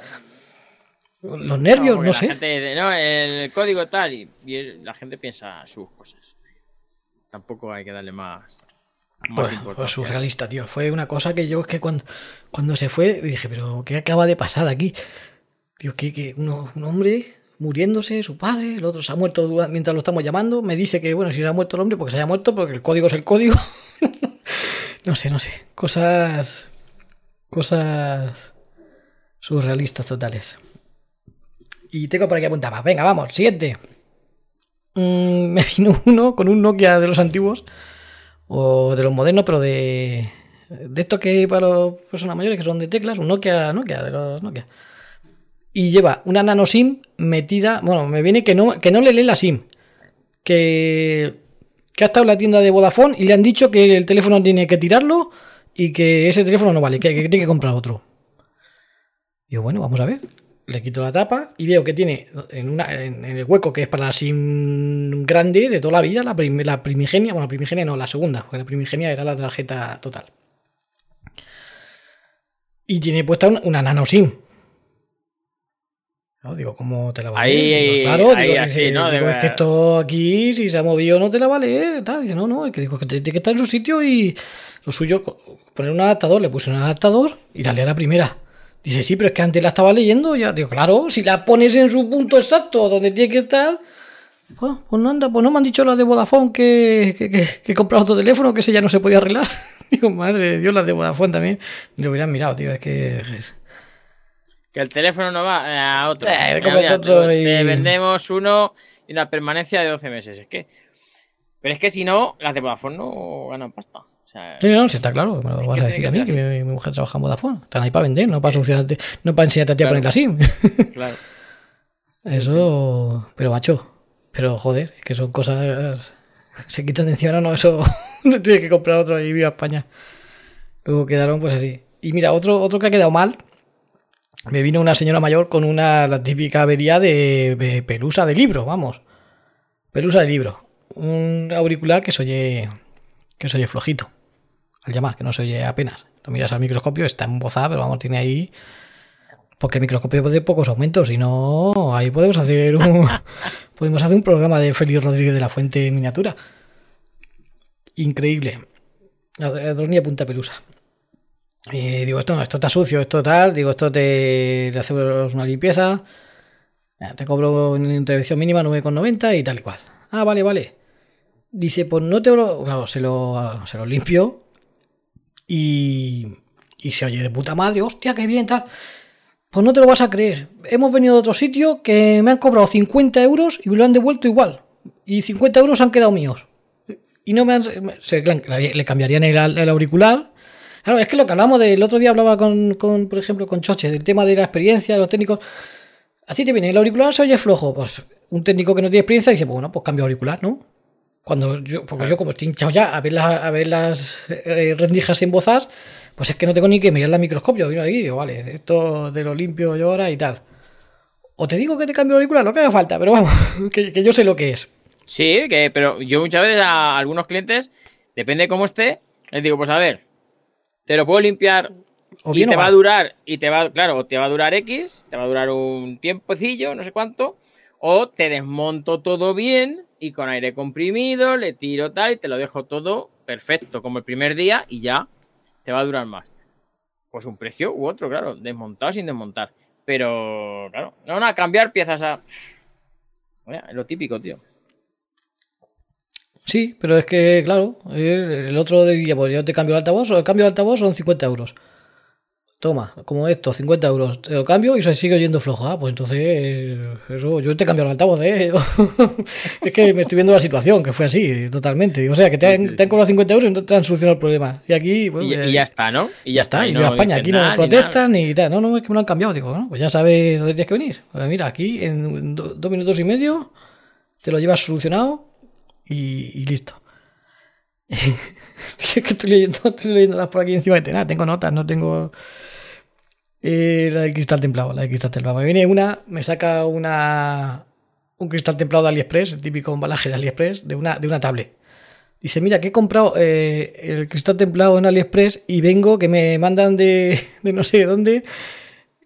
[SPEAKER 2] Los nervios, no,
[SPEAKER 3] la
[SPEAKER 2] sé.
[SPEAKER 3] gente no, el código tal, y, la gente piensa sus cosas. Tampoco hay que darle más, más
[SPEAKER 2] Pues, pues surrealista, tío. Fue una cosa que yo es que cuando, cuando se fue dije, pero ¿qué acaba de pasar aquí? Tío, que, que un hombre muriéndose, su padre, el otro se ha muerto mientras lo estamos llamando. Me dice que, bueno, si se ha muerto el hombre, porque se haya muerto, porque el código es el código. [laughs] no sé, no sé. Cosas. Cosas surrealistas totales. Y tengo por aquí apuntado. Venga, vamos, siguiente. Mm, me vino uno con un Nokia de los antiguos. O de los modernos, pero de. De estos que para los personas mayores, que son de teclas. Un Nokia, Nokia, de los Nokia. Y lleva una nano SIM metida. Bueno, me viene que no, que no le lee la SIM. Que. Que ha estado en la tienda de Vodafone y le han dicho que el teléfono tiene que tirarlo y que ese teléfono no vale, que, tiene que comprar otro. Digo, bueno, vamos a ver. Le quito la tapa y veo que tiene en, una, en, el hueco que es para la SIM grande de toda la vida, la, prim- la primigenia, bueno, la primigenia no, la segunda, porque la primigenia era la tarjeta total. Y tiene puesta una nano SIM. No, digo, ¿cómo te la vale?
[SPEAKER 3] Ahí,
[SPEAKER 2] Digo, claro,
[SPEAKER 3] ahí
[SPEAKER 2] digo,
[SPEAKER 3] así,
[SPEAKER 2] dice,
[SPEAKER 3] ¿no?
[SPEAKER 2] digo, es que esto aquí, si se ha movido, no te la vale. Tal. Dice, no, no, es que digo que tiene que estar en su sitio y lo suyo, poner un adaptador, le puse un adaptador y la lea la primera. Dice, sí, pero es que antes la estaba leyendo. Ya digo, claro, si la pones en su punto exacto donde tiene que estar. Pues, pues no anda, pues no me han dicho las de Vodafone que, que, que, que he comprado otro teléfono, que ese ya no se podía arreglar. [laughs] Digo, madre de Dios, las de Vodafone también. Lo hubieran mirado, tío, es que. es-
[SPEAKER 3] Que el teléfono no va eh, a otro.
[SPEAKER 2] Eh,
[SPEAKER 3] Mira, mira, te,
[SPEAKER 2] y-
[SPEAKER 3] te vendemos uno y una permanencia de 12 meses. Es que. Pero es que si no, las de Vodafone no ganan pasta. O sea,
[SPEAKER 2] Sí, no, sí, está claro, me lo vas a decir
[SPEAKER 3] que
[SPEAKER 2] a mí, que mi, mi mujer trabaja en Vodafone. Están ahí para vender, no para solucionarte, no para enseñarte a ti a
[SPEAKER 3] Claro.
[SPEAKER 2] poner la SIM. [laughs]
[SPEAKER 3] claro.
[SPEAKER 2] Eso, pero macho, pero joder, es que son cosas. Se quitan de encima, no, no, eso [laughs] no tienes que comprar otro y viva España. Luego quedaron pues así. Y mira, otro, otro que ha quedado mal. Me vino una señora mayor con una la típica avería de, de pelusa de libro, vamos. Pelusa de libro. Un auricular que se oye. que se oye flojito. Al llamar, que no se oye apenas. Lo miras al microscopio, está embozada, pero vamos, tiene ahí. Porque el microscopio puede pocos aumentos, y no, ahí podemos hacer un. [laughs] podemos hacer un programa de Félix Rodríguez de la Fuente en miniatura. Increíble. Adornía punta pelusa. Y digo, esto no, esto está sucio, esto tal. Digo, esto te hacemos una limpieza. Ya, Te cobro en intervención mínima 9,90 y tal y cual. Ah, vale, vale. Dice, pues no te lo. Claro, se lo, se lo limpio. Y. Y se oye de puta madre, hostia, qué bien, tal. Pues no te lo vas a creer. Hemos venido de otro sitio que me han cobrado 50 euros y me lo han devuelto igual. Y 50 euros han quedado míos. Y no me han. le cambiarían el, el auricular. Claro, es que lo que hablamos del otro día hablaba con, con, por ejemplo, con Choche, del tema de la experiencia, de los técnicos. Así te viene, el auricular se oye flojo. Pues un técnico que no tiene experiencia dice, bueno, pues cambio auricular, ¿no? Cuando yo, porque yo como estoy hinchado ya a ver, la- a ver las eh, rendijas embozas, pues es que no tengo ni que mirar la microscopio. Vino aquí y digo, vale, esto de lo limpio yo ahora y tal. O te digo que te cambio auricular, lo que haga falta, pero vamos, [laughs] que, que yo sé lo que es.
[SPEAKER 3] Sí, que, pero yo muchas veces a algunos clientes, depende de cómo esté, les digo, pues a ver, te lo puedo limpiar
[SPEAKER 2] O
[SPEAKER 3] y te
[SPEAKER 2] o
[SPEAKER 3] va a durar, y te va, claro, te va a durar X, te va a durar un tiempecillo, no sé cuánto, o te desmonto todo bien y con aire comprimido, le tiro tal y te lo dejo todo perfecto, como el primer día y ya te va a durar más. Pues un precio u otro, claro, desmontado sin desmontar. Pero, claro, no, no, cambiar piezas a. Es lo típico, tío.
[SPEAKER 2] Sí, pero es que, claro, el, otro diría, pues yo te cambio el altavoz, o el cambio de altavoz son 50 euros. Toma, como esto, 50 euros. Te lo cambio y se sigue oyendo flojo. Ah, pues entonces, eso, yo te cambio el altavoz, ¿eh? [laughs] es que me estoy viendo la situación, que fue así, totalmente. O sea, que te han, te han cobrado 50 euros y no te han solucionado el problema. Y aquí, bueno,
[SPEAKER 3] Y,
[SPEAKER 2] eh,
[SPEAKER 3] y ya está, ¿no?
[SPEAKER 2] y ya está, y
[SPEAKER 3] no
[SPEAKER 2] viva España, aquí no
[SPEAKER 3] nada, ni
[SPEAKER 2] protestan ni tal. No, no, es que me lo han cambiado. Digo, bueno, pues ya sabes dónde tienes que venir. Pues mira, aquí en do- dos minutos y medio te lo llevas solucionado y, listo. [laughs] es que estoy leyendo, estoy leyéndolas por aquí encima de nada, tengo notas, no tengo. Eh, la del cristal templado, la del cristal templado. Me viene una, me saca una un cristal templado de AliExpress, el típico embalaje de AliExpress, de una, de una tablet. Dice, mira, que he comprado eh, el cristal templado en AliExpress y vengo, que me mandan de, de no sé dónde,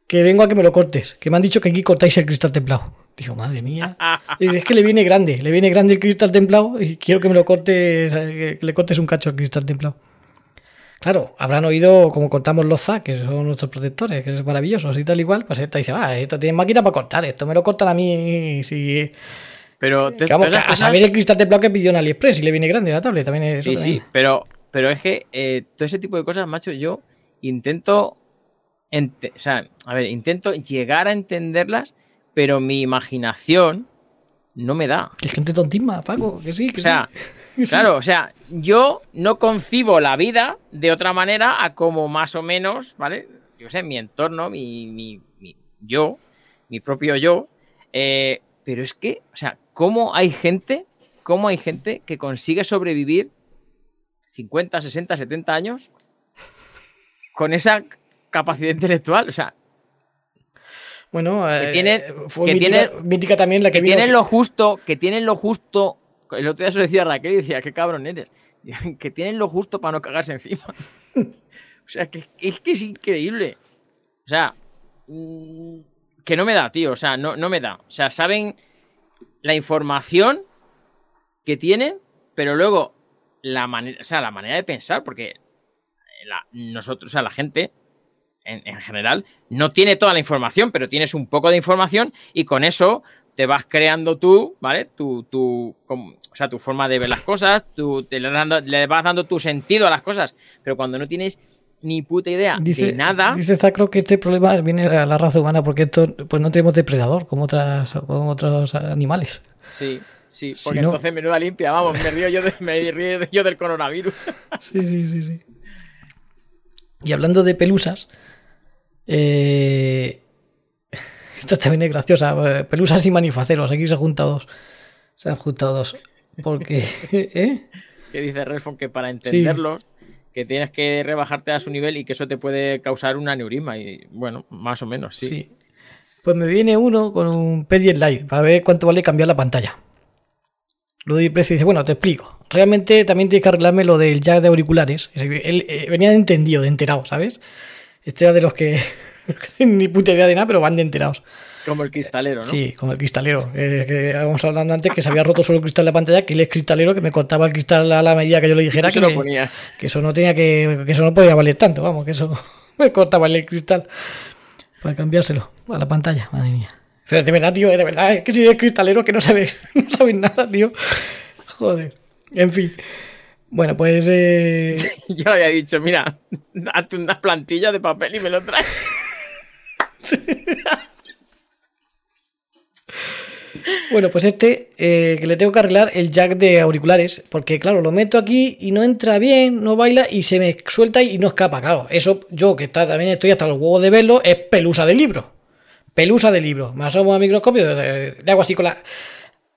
[SPEAKER 2] que vengo a que me lo cortes. Que me han dicho que aquí cortáis el cristal templado. Digo, madre mía. Y dice, es que le viene grande, le viene grande el cristal templado y quiero que me lo cortes, eh, que le cortes un cacho al cristal templado. Claro, habrán oído como cortamos los ZA, que son nuestros protectores, que es maravillosos y tal igual. Pues esta dice, ah, esto tiene máquina para cortar, esto me lo cortan a mí si...
[SPEAKER 3] Pero te-
[SPEAKER 2] vamos,
[SPEAKER 3] todas
[SPEAKER 2] que
[SPEAKER 3] esas
[SPEAKER 2] a
[SPEAKER 3] cosas-
[SPEAKER 2] saber el cristal templado que pidió en AliExpress y le viene grande la tablet, también es...
[SPEAKER 3] Sí, sí,
[SPEAKER 2] también.
[SPEAKER 3] pero, pero es que eh, todo ese tipo de cosas, macho, yo intento. O sea, a ver, intento llegar a entenderlas, pero mi imaginación no me da.
[SPEAKER 2] Que gente tontisma, Paco, que sí, que
[SPEAKER 3] O sea, [laughs]
[SPEAKER 2] sí.
[SPEAKER 3] claro, o sea, yo no concibo la vida de otra manera a como más o menos, ¿vale? Yo sé, mi entorno, mi, mi- mi yo, mi propio yo. eh, pero es que, o sea, ¿cómo hay gente, cómo hay gente que consigue sobrevivir 50, 60, 70 años con esa capacidad intelectual? O sea,
[SPEAKER 2] Bueno, eh,
[SPEAKER 3] tiene-
[SPEAKER 2] fue
[SPEAKER 3] que
[SPEAKER 2] mítica, también la que,
[SPEAKER 3] que
[SPEAKER 2] vino-
[SPEAKER 3] tienen lo justo, que tienen lo justo. El otro día se lo decía Raquel y decía, qué cabrón eres. [laughs] Que tienen lo justo para no cagarse encima. [laughs] O sea, que, que es que es increíble. O sea, mm, que no me da, tío. O sea, no, no me da. O sea, saben la información que tienen, pero luego la manera, o sea, la manera de pensar, porque la- nosotros, o sea, la gente en, en general no tiene toda la información, pero tienes un poco de información y con eso te vas creando tú, ¿vale? Tu, tu, o sea, tu forma de ver las cosas, tú te le, dando- le vas dando tu sentido a las cosas, pero cuando no tienes ni puta idea
[SPEAKER 2] Dice,
[SPEAKER 3] de nada,
[SPEAKER 2] dice Zacro que este problema viene a la raza humana porque esto, pues no tenemos depredador como, otras, como otros animales.
[SPEAKER 3] sí, sí,
[SPEAKER 2] Si
[SPEAKER 3] porque
[SPEAKER 2] no-
[SPEAKER 3] entonces menuda limpia, vamos, me río yo, de- me río yo del coronavirus. [laughs]
[SPEAKER 2] Sí, sí, sí, sí. Y hablando de pelusas, eh, [laughs] esta también es graciosa. eh, Pelusas y manifaceros, aquí se han juntado dos. Se han juntado dos. Porque, [laughs] ¿eh?
[SPEAKER 3] que dice Redford que para entenderlos que tienes que rebajarte a su nivel y que eso te puede causar un aneurisma y bueno, más o menos, sí.
[SPEAKER 2] Sí. Pues me viene uno con un P10 Lite para ver cuánto vale cambiar la pantalla. Lo doy precio y dice, bueno, te explico. Realmente también tienes que arreglarme lo del jack de auriculares. Él eh, venía de entendido, de enterado, ¿sabes? Este era de los que [laughs] ni puta idea de nada, pero van de enterados.
[SPEAKER 3] Como el cristalero, ¿no?
[SPEAKER 2] Sí, como el cristalero. eh, que habíamos hablando antes que se había roto solo el cristal de la pantalla, que él es cristalero, que me cortaba el cristal a la medida que yo le dijera
[SPEAKER 3] lo
[SPEAKER 2] que eso no tenía que, que eso no podía valer tanto, vamos, que eso [laughs] me cortaba el cristal para cambiárselo a la pantalla, madre mía. Pero de verdad, tío, de verdad, es que si eres cristalero que no sabes, [laughs] no sabes nada, tío. Joder. En fin. Bueno, pues eh, [laughs]
[SPEAKER 3] Yo le había dicho, mira, [laughs] hazte una plantilla de papel y me lo traes. [laughs]
[SPEAKER 2] Bueno, pues este, eh, que le tengo que arreglar el jack de auriculares, porque claro, lo meto aquí y no entra bien, no baila y se me suelta y no escapa, claro. Eso yo, que está, también estoy hasta los huevos de verlo, es pelusa de libro. Pelusa de libro. Me asomo a microscopio, le hago así con la...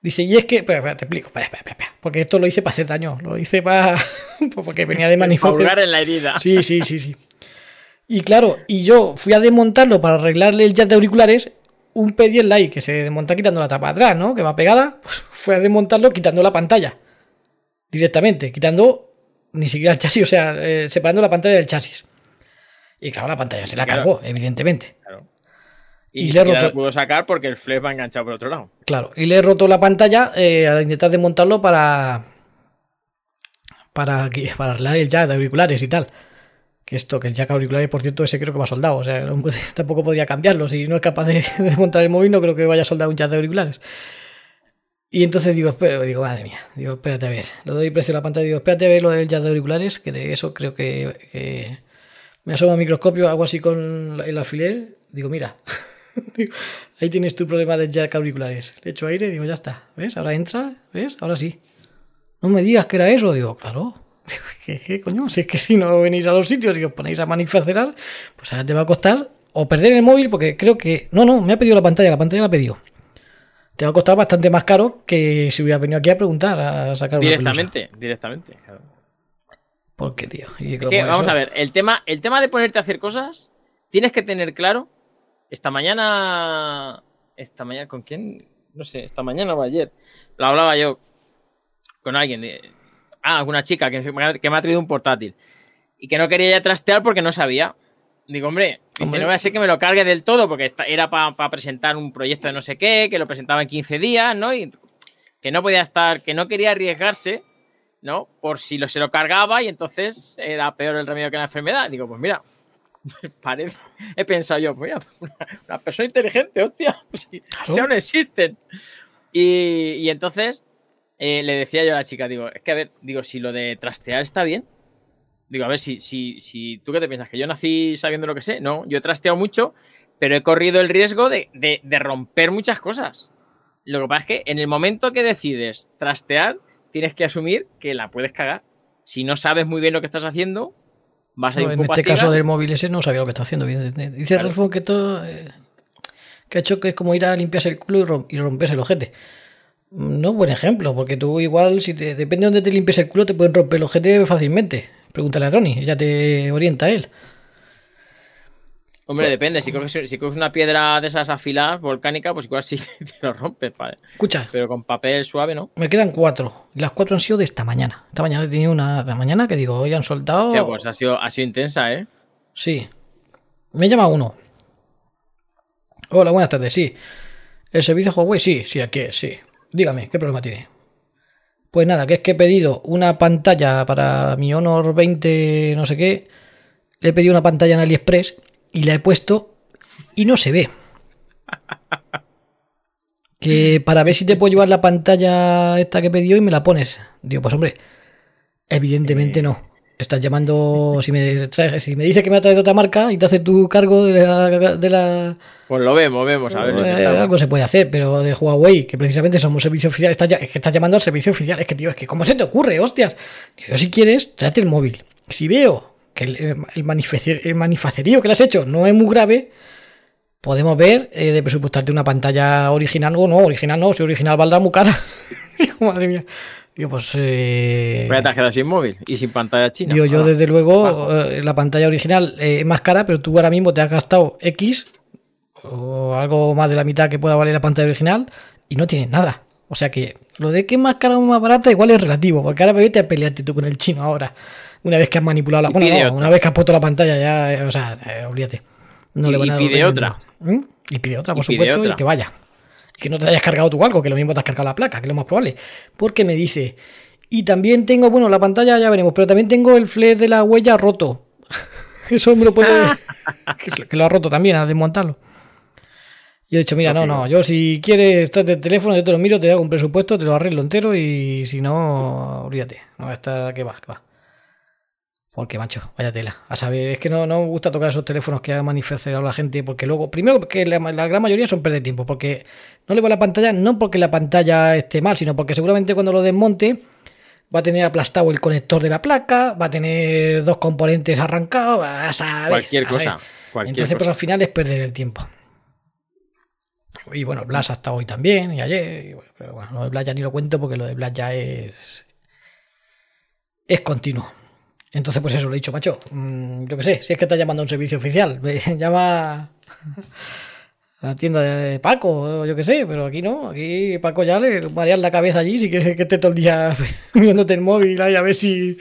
[SPEAKER 2] Dice, y es que... Espera, espera, te explico, espera, espera, porque esto lo hice para hacer daño, lo hice para... [laughs] porque venía de [laughs]
[SPEAKER 3] hurgar en la herida.
[SPEAKER 2] Sí, sí, sí, sí. Y claro, y yo fui a desmontarlo para arreglarle el jack de auriculares, un P10 Lite que se desmonta quitando la tapa atrás, ¿no? Que va pegada, pues [laughs] fue a desmontarlo quitando la pantalla. Directamente, quitando ni siquiera el chasis, o sea, eh, separando la pantalla del chasis. Y claro, la pantalla se la
[SPEAKER 3] Claro.
[SPEAKER 2] cargó, evidentemente. Y
[SPEAKER 3] Y,
[SPEAKER 2] le he roto-
[SPEAKER 3] lo pudo sacar porque el flex va enganchado por otro lado.
[SPEAKER 2] Claro, y le he roto la pantalla eh, al intentar desmontarlo para. Para, para arreglar el jack de auriculares y tal. Que esto, que el jack de auriculares, por cierto, ese creo que va soldado. O sea, no puede- [laughs] tampoco podría cambiarlo. Si no es capaz de, [laughs] de desmontar el móvil, no creo que vaya a soldar un jack de auriculares. Y entonces digo, espera, digo, madre mía, digo, espérate a ver. Lo doy precio a la pantalla, digo, espérate a ver lo del jack de auriculares, que de eso creo que, que me asomo al microscopio, hago así con el alfiler, digo, mira, [laughs] [laughs] Digo, ahí tienes tu problema de jack auriculares. Le echo aire, digo, ya está, ¿ves? Ahora entra, ¿ves? Ahora sí. No me digas que era eso, digo, claro. [laughs] Digo, ¿qué, qué coño? Si es que si no venís a los sitios y os ponéis a manifestar, pues ahora te va a costar o perder el móvil, porque creo que. No, no, me ha pedido la pantalla, la pantalla la ha pedido. Te va a costar bastante más caro que si hubieras venido aquí a preguntar, a sacar una pelusa.
[SPEAKER 3] Directamente, directamente. claro.
[SPEAKER 2] ¿Por qué, tío? Y
[SPEAKER 3] Es
[SPEAKER 2] como
[SPEAKER 3] que, vamos
[SPEAKER 2] eso-
[SPEAKER 3] a ver, el tema, el tema de ponerte a hacer cosas, tienes que tener claro. Esta mañana. Esta mañana, ¿con quién? No sé, esta mañana o ayer. Lo hablaba yo con alguien. ah, alguna chica que, me ha- que me ha traído un portátil. Y que no quería ya trastear porque no sabía. Digo, hombre, dice,
[SPEAKER 2] Hombre.
[SPEAKER 3] no voy a ser que me lo cargue del todo porque esta- era para presentar un proyecto de no sé qué, que lo presentaba en 15 días, ¿no? Y que no podía estar, que no quería arriesgarse, ¿no? Por si lo, se lo cargaba y entonces era peor el remedio que la enfermedad. Digo, pues mira, [laughs] parece, he pensado yo, pues mira, una, una persona inteligente, hostia, si, si aún existen. Y, y entonces eh, le decía yo a la chica, digo, es que a ver, digo, si lo de trastear está bien. Digo, a ver, si, si, si tú qué te piensas, que yo nací sabiendo lo que sé. No, yo he trasteado mucho, pero he corrido el riesgo de, de- de romper muchas cosas. Lo que pasa es que en el momento que decides trastear, tienes que asumir que la puedes cagar. Si no sabes muy bien lo que estás haciendo,
[SPEAKER 2] No, en este caso del móvil ese no sabía lo que está haciendo. Dice
[SPEAKER 3] Claro.
[SPEAKER 2] Que todo. eh, que ha hecho que es como ir a limpiarse el culo y, rom- y romperse el ojete. No, buen ejemplo, porque tú igual, si te, depende de dónde te limpies el culo, te pueden romper el ojete fácilmente. Pregúntale a Tony, ya te orienta él.
[SPEAKER 3] Hombre, depende. Si coges, si coges una piedra de esas afiladas, volcánica, pues igual sí [laughs] te lo rompes, vale.
[SPEAKER 2] Escucha,
[SPEAKER 3] Pero con papel suave, ¿no?
[SPEAKER 2] me quedan cuatro. Las cuatro han sido de esta mañana. Esta mañana he tenido una de la mañana que digo, hoy han soltado.
[SPEAKER 3] Hostia, pues ha sido, ha sido intensa, ¿eh?
[SPEAKER 2] Sí. Me llama uno. Hola, buenas tardes, sí. ¿El servicio Huawei? Sí, sí, aquí es, sí. Dígame, ¿qué problema tiene? Pues nada, que es que he pedido una pantalla para mi Honor 20, no sé qué. Le he pedido una pantalla en AliExpress y la he puesto y no se ve. [laughs] Que para ver si te puedo llevar la pantalla esta que he pedido y me la pones. Digo, pues hombre, evidentemente no. Estás llamando, si me, si me dice que me ha traído otra marca y te hace tu cargo de la... De la
[SPEAKER 3] Pues lo vemos, vemos, a ver.
[SPEAKER 2] eh, algo se puede hacer, pero de Huawei, que precisamente somos servicio oficial, estás ya- es que estás llamando al servicio oficial. Es que, tío, es que ¿cómo se te ocurre, hostias? Yo, si quieres, tráete el móvil. Si veo que el, el, el manifacerío que le has hecho no es muy grave, podemos ver eh, de presupuestarte una pantalla original o no, original no, si original valdrá muy cara. Digo, [laughs] madre mía. Digo, pues. eh,
[SPEAKER 3] Voy a quedado sin móvil y sin pantalla china.
[SPEAKER 2] Digo, yo
[SPEAKER 3] Ah.
[SPEAKER 2] desde luego, eh, la pantalla original eh, es más cara, pero tú ahora mismo te has gastado X o algo más de la mitad que pueda valer la pantalla original y no tienes nada. O sea que lo de que es más cara o más barata igual es relativo, porque ahora vete a pelearte tú con el chino ahora. Una vez que has manipulado la...
[SPEAKER 3] Y
[SPEAKER 2] Bueno, no, una vez que has puesto la pantalla ya, eh, o sea, eh, olvídate. No
[SPEAKER 3] Y-
[SPEAKER 2] le van a
[SPEAKER 3] y
[SPEAKER 2] devolver
[SPEAKER 3] pide otra.
[SPEAKER 2] ¿Mm? Y pide otra,
[SPEAKER 3] Y
[SPEAKER 2] por supuesto,
[SPEAKER 3] otra.
[SPEAKER 2] y que vaya. Y que no te hayas cargado tú algo, que lo mismo te has cargado la placa, que es lo más probable. Porque me dice, y también tengo, bueno, la pantalla ya veremos, pero también tengo el flare de la huella roto. [laughs] Eso me lo puede. [laughs] que, lo ha roto también al desmontarlo. Y he dicho, mira, no, no, yo si quieres, tráete el teléfono, yo te lo miro, te hago un presupuesto, te lo arreglo entero y si no, olvídate. No va a estar, que va, que va. Porque, macho, vaya tela. A saber, es que no, no me gusta tocar esos teléfonos que ha manifestado la gente, porque luego, primero, que la, la gran mayoría son perder tiempo, porque no le va la pantalla, no porque la pantalla esté mal, sino porque seguramente cuando lo desmonte va a tener aplastado el conector de la placa, va a tener dos componentes arrancados, va a saber,
[SPEAKER 3] Cualquier
[SPEAKER 2] a saber.
[SPEAKER 3] cosa. Cualquier
[SPEAKER 2] Entonces, pues
[SPEAKER 3] cosa.
[SPEAKER 2] al final es perder el tiempo. Y bueno, Blas hasta hoy también, y ayer, y bueno, pero bueno, lo de Blas ya ni lo cuento porque lo de Blas ya es. es continuo. Entonces, pues eso, lo he dicho, macho. mm, yo qué sé, si es que estás llamando a un servicio oficial, [laughs] llama a la tienda de Paco, yo qué sé, pero aquí no. Aquí Paco ya le mareas la cabeza allí si quieres que esté todo el día [laughs] viéndote el móvil ahí a ver si.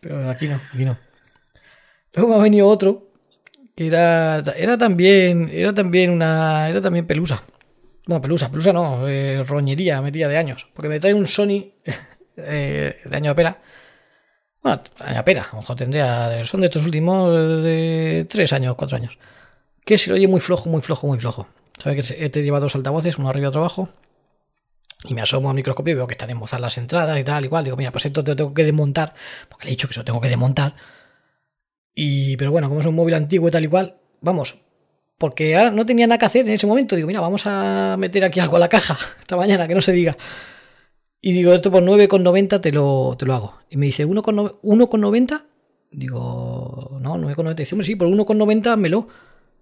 [SPEAKER 2] Pero aquí no, aquí no. Luego me ha venido otro que era, era también era también una era también pelusa bueno pelusa pelusa no eh, roñería metida de años porque me trae un Sony [laughs] eh, de año pera bueno pera a lo mejor tendría son de estos últimos de tres años cuatro años. Que se lo oye muy flojo muy flojo muy flojo. Sabe que te lleva dos altavoces uno arriba y otro abajo y me asomo al microscopio y veo que están embozadas las entradas y tal igual. Digo mira pues esto te lo tengo que desmontar porque le he dicho que se lo tengo que desmontar. Y, pero bueno, como es un móvil antiguo y tal y cual, vamos, porque ahora no tenía nada que hacer en ese momento. Digo, mira, vamos a meter aquí algo a la caja [laughs] esta mañana, que no se diga. Y digo, esto por 9,90 te lo, te lo hago. Y me dice, ¿1,90? con no- 1,90? Digo, no, 9,90. Dice, hombre, sí, por 1,90 melo.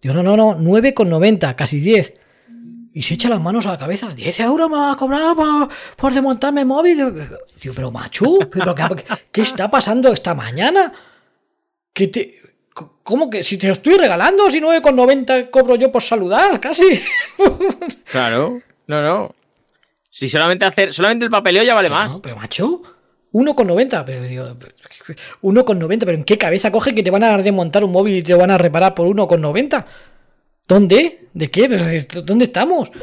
[SPEAKER 2] Digo, no, no, no, 9,90, casi 10. Y se echa las manos a la cabeza. 10 euros me va a cobrar por, por desmontarme el móvil. Digo, pero macho, ¿pero qué, qué está pasando esta mañana? ¿Qué te, ¿Cómo que si te lo estoy regalando? Si 9,90 cobro yo por saludar, casi.
[SPEAKER 3] Claro. No, no. Si solamente hacer, solamente el papeleo ya vale más.
[SPEAKER 2] No, pero macho, 1,90. Pero digo, 1,90. Pero ¿en qué cabeza coge que te van a desmontar un móvil y te lo van a reparar por 1,90? ¿Dónde? ¿De qué? ¿Pero esto- ¿Dónde estamos? Qué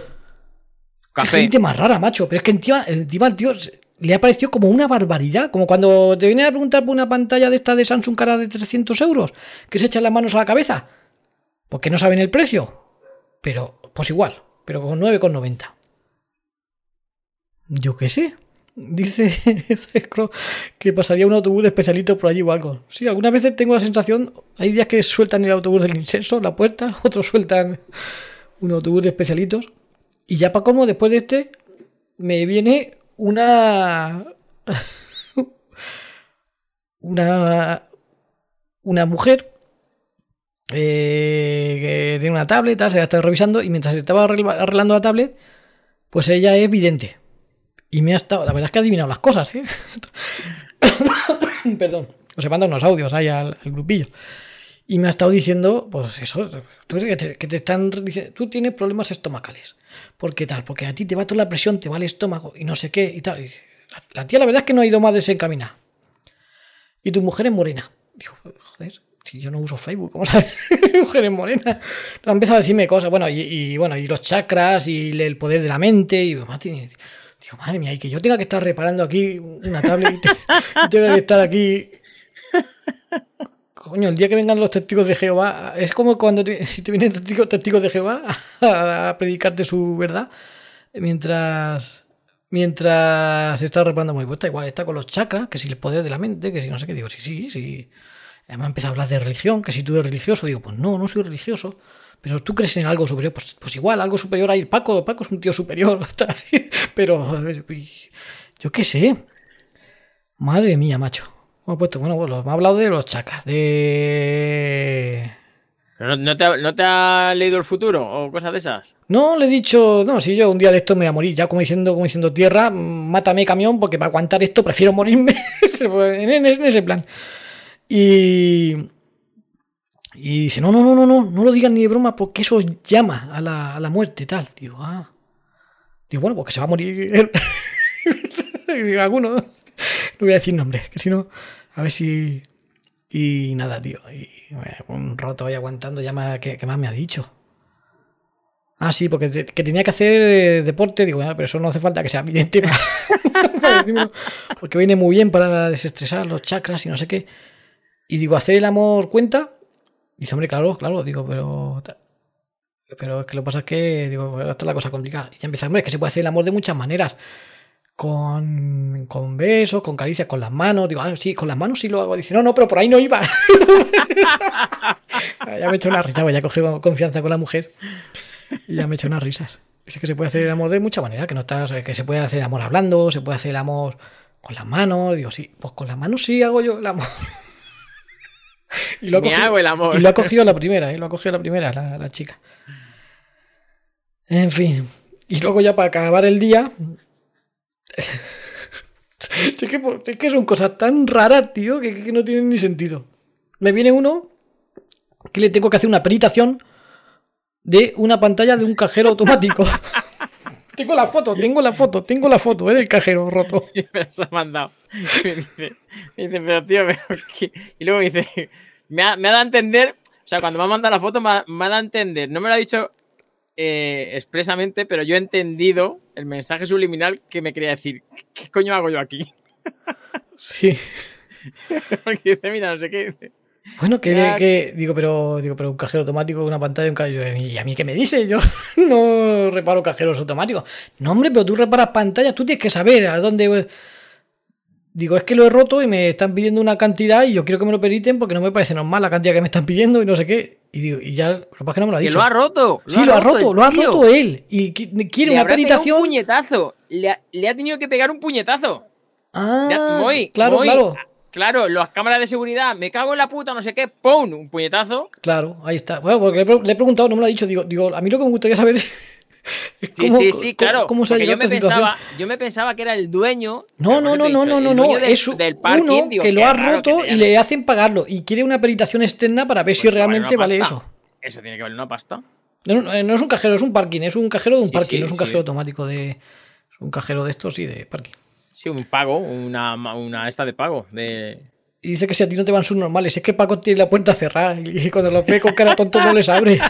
[SPEAKER 3] Café.
[SPEAKER 2] gente más rara, macho. Pero es que encima, encima el tío le ha parecido como una barbaridad. Como cuando te vienen a preguntar por una pantalla de esta de Samsung cara de 300 euros, que se echan las manos a la cabeza. Porque no saben el precio. Pero, pues igual. Pero con 9,90. Yo qué sé. Dice [laughs] que pasaría un autobús de especialitos por allí o algo. Sí, algunas veces tengo la sensación, hay días que sueltan el autobús del incenso, la puerta, [laughs] otros sueltan un autobús de especialitos. Y ya para como, después de este, me viene una... [laughs] una... una mujer eh, que tiene una tablet, se la revisando y mientras estaba arregla- arreglando la tablet, pues ella es vidente. Y me ha estado, la verdad es que ha adivinado las cosas, ¿eh? [coughs] Perdón, os he mandado unos audios ahí al, grupillo. Y me ha estado diciendo, pues eso, tú, que te, están diciendo, tú tienes problemas estomacales. ¿Por qué tal? Porque a ti te va toda la presión, te va el estómago y no sé qué y tal. La, tía la verdad es que no ha ido más desencaminada. Y tu mujer es morena. Digo, joder, si yo no uso Facebook, ¿cómo sabes? [laughs] Mujer es morena. Ha empezado a decirme cosas, bueno, y, bueno, y los chakras y el poder de la mente. Y digo, madre mía, que yo tenga que estar reparando aquí una tablet y, te- y tenga que estar aquí. Coño, el día que vengan los testigos de Jehová, es como cuando si te vienen testigos, testigos de Jehová a, a predicarte su verdad, mientras mientras está reparando muy puesta, igual está con los chakras, que si el poder de la mente, que si no sé qué, digo, sí, sí, sí. Además empieza a hablar de religión, que si tú eres religioso, digo, pues no, no soy religioso. Pero tú crees en algo superior, pues, pues igual, algo superior ahí. Paco, Paco es un tío superior. [laughs] Pero yo qué sé. Madre mía, macho. Me ha puesto, bueno, bueno, me ha hablado de los chakras, de...
[SPEAKER 3] ¿Pero no, te ha, ¿No te ha leído el futuro o cosas de esas?
[SPEAKER 2] No, le he dicho, no, si yo un día de esto me voy a morir, ya como diciendo, como diciendo tierra, mátame camión, porque para aguantar esto prefiero morirme [laughs] en, en- en ese plan. Y, y dice, no, no, no, no, no, no lo digan ni de broma, porque eso llama a la, a la muerte, tal. Digo, ah. Digo, bueno, porque se va a morir [laughs] alguno. No voy a decir nombres, que si no, a ver si... Y nada, tío. Y bueno, un rato ahí aguantando, ya me, ¿qué, más me ha dicho? Ah, sí, porque que tenía que hacer eh, deporte, digo, ah, pero eso no hace falta que sea evidente. [laughs] porque viene muy bien para desestresar los chakras y no sé qué. Y digo, ¿hacer el amor cuenta? Dice, hombre, claro, claro, digo, pero. Pero es que lo que pasa es que, digo, esta es la cosa complicada. Y ya empieza, hombre, es que se puede hacer el amor de muchas maneras. Con, con besos, con caricias, con las manos. Digo, ah, sí, con las manos sí lo hago. Dice, no, no, pero por ahí no iba. [laughs] ya me he hecho una risa, ya he cogido confianza con la mujer. Y ya me he hecho unas risas. Dice que se puede hacer el amor de muchas maneras, que no está, o sea, que se puede hacer el amor hablando, se puede hacer el amor con las manos. Digo, sí, pues con las manos sí hago yo el amor. Y lo ha cogido-
[SPEAKER 3] hago el amor.
[SPEAKER 2] y lo ha cogido la primera, ¿eh? Lo ha cogido la primera, la, la chica. En fin. Y luego ya para acabar el día. [laughs] es, que, es que son cosas tan raras, tío, que, que no tienen ni sentido. Me viene uno que le tengo que hacer una peritación de una pantalla de un cajero automático. [laughs] tengo la foto, tengo la foto, tengo la foto ¿eh? del cajero roto. [laughs]
[SPEAKER 3] Y me las ha mandado. Y me dice, me dice, pero tío, pero qué-". y luego me dice, me ha, me ha dado a entender, o sea, cuando me ha mandado la foto me ha, me ha dado a entender, no me lo ha dicho eh, expresamente, pero yo he entendido el mensaje subliminal que me quería decir, ¿qué coño hago yo aquí?
[SPEAKER 2] Sí. [laughs]
[SPEAKER 3] Porque dice, mira, no sé qué. dice.
[SPEAKER 2] Bueno, que,
[SPEAKER 3] Ya.
[SPEAKER 2] que- digo, pero digo, pero un cajero automático, una pantalla un cajero. ¿Y a mí qué me dice? Yo [laughs] no reparo cajeros automáticos. No, hombre, pero tú reparas pantallas, tú tienes que saber a dónde. Digo, es que lo he roto y me están pidiendo una cantidad y yo quiero que me lo periten porque no me parece normal la cantidad que me están pidiendo y no sé qué. Y digo, y ya, lo que pasa es que no me lo ha
[SPEAKER 3] Que
[SPEAKER 2] dicho.
[SPEAKER 3] lo ha roto.
[SPEAKER 2] sí, lo ha roto, lo ha roto él. Y qui- quiere
[SPEAKER 3] Le
[SPEAKER 2] una peritación.
[SPEAKER 3] Un puñetazo. Le ha, le ha tenido que pegar un puñetazo.
[SPEAKER 2] Ah,
[SPEAKER 3] Ya, voy,
[SPEAKER 2] claro,
[SPEAKER 3] voy.
[SPEAKER 2] claro.
[SPEAKER 3] Claro, las cámaras de seguridad, me cago en la puta, no sé qué, ¡pum! Un puñetazo.
[SPEAKER 2] Claro, ahí está. Bueno, porque le, he preguntado, no me lo ha dicho. Digo, digo, a mí lo que me gustaría saber es
[SPEAKER 3] Sí, [laughs]
[SPEAKER 2] cómo-
[SPEAKER 3] sí, claro.
[SPEAKER 2] cómo se ha
[SPEAKER 3] yo me pensaba, yo me pensaba que era el dueño.
[SPEAKER 2] No, no, no, no, no, no, no. Es
[SPEAKER 3] del parking,
[SPEAKER 2] uno
[SPEAKER 3] digo,
[SPEAKER 2] que lo ha roto y le hacen pagarlo y quiere una peritación externa para ver si
[SPEAKER 3] Pues
[SPEAKER 2] realmente
[SPEAKER 3] vale
[SPEAKER 2] eso.
[SPEAKER 3] Eso tiene que valer una pasta.
[SPEAKER 2] No, no, no es un cajero, es un parking, es un cajero de un
[SPEAKER 3] Sí,
[SPEAKER 2] parking,
[SPEAKER 3] sí,
[SPEAKER 2] no es un
[SPEAKER 3] sí.
[SPEAKER 2] cajero automático de. Es un cajero de estos y de parking.
[SPEAKER 3] Sí, un pago, una, una esta de pago. De...
[SPEAKER 2] Y dice que si a ti no te van sus normales, es que Paco tiene la puerta cerrada y cuando los ve con cara tonto no les abre. [laughs]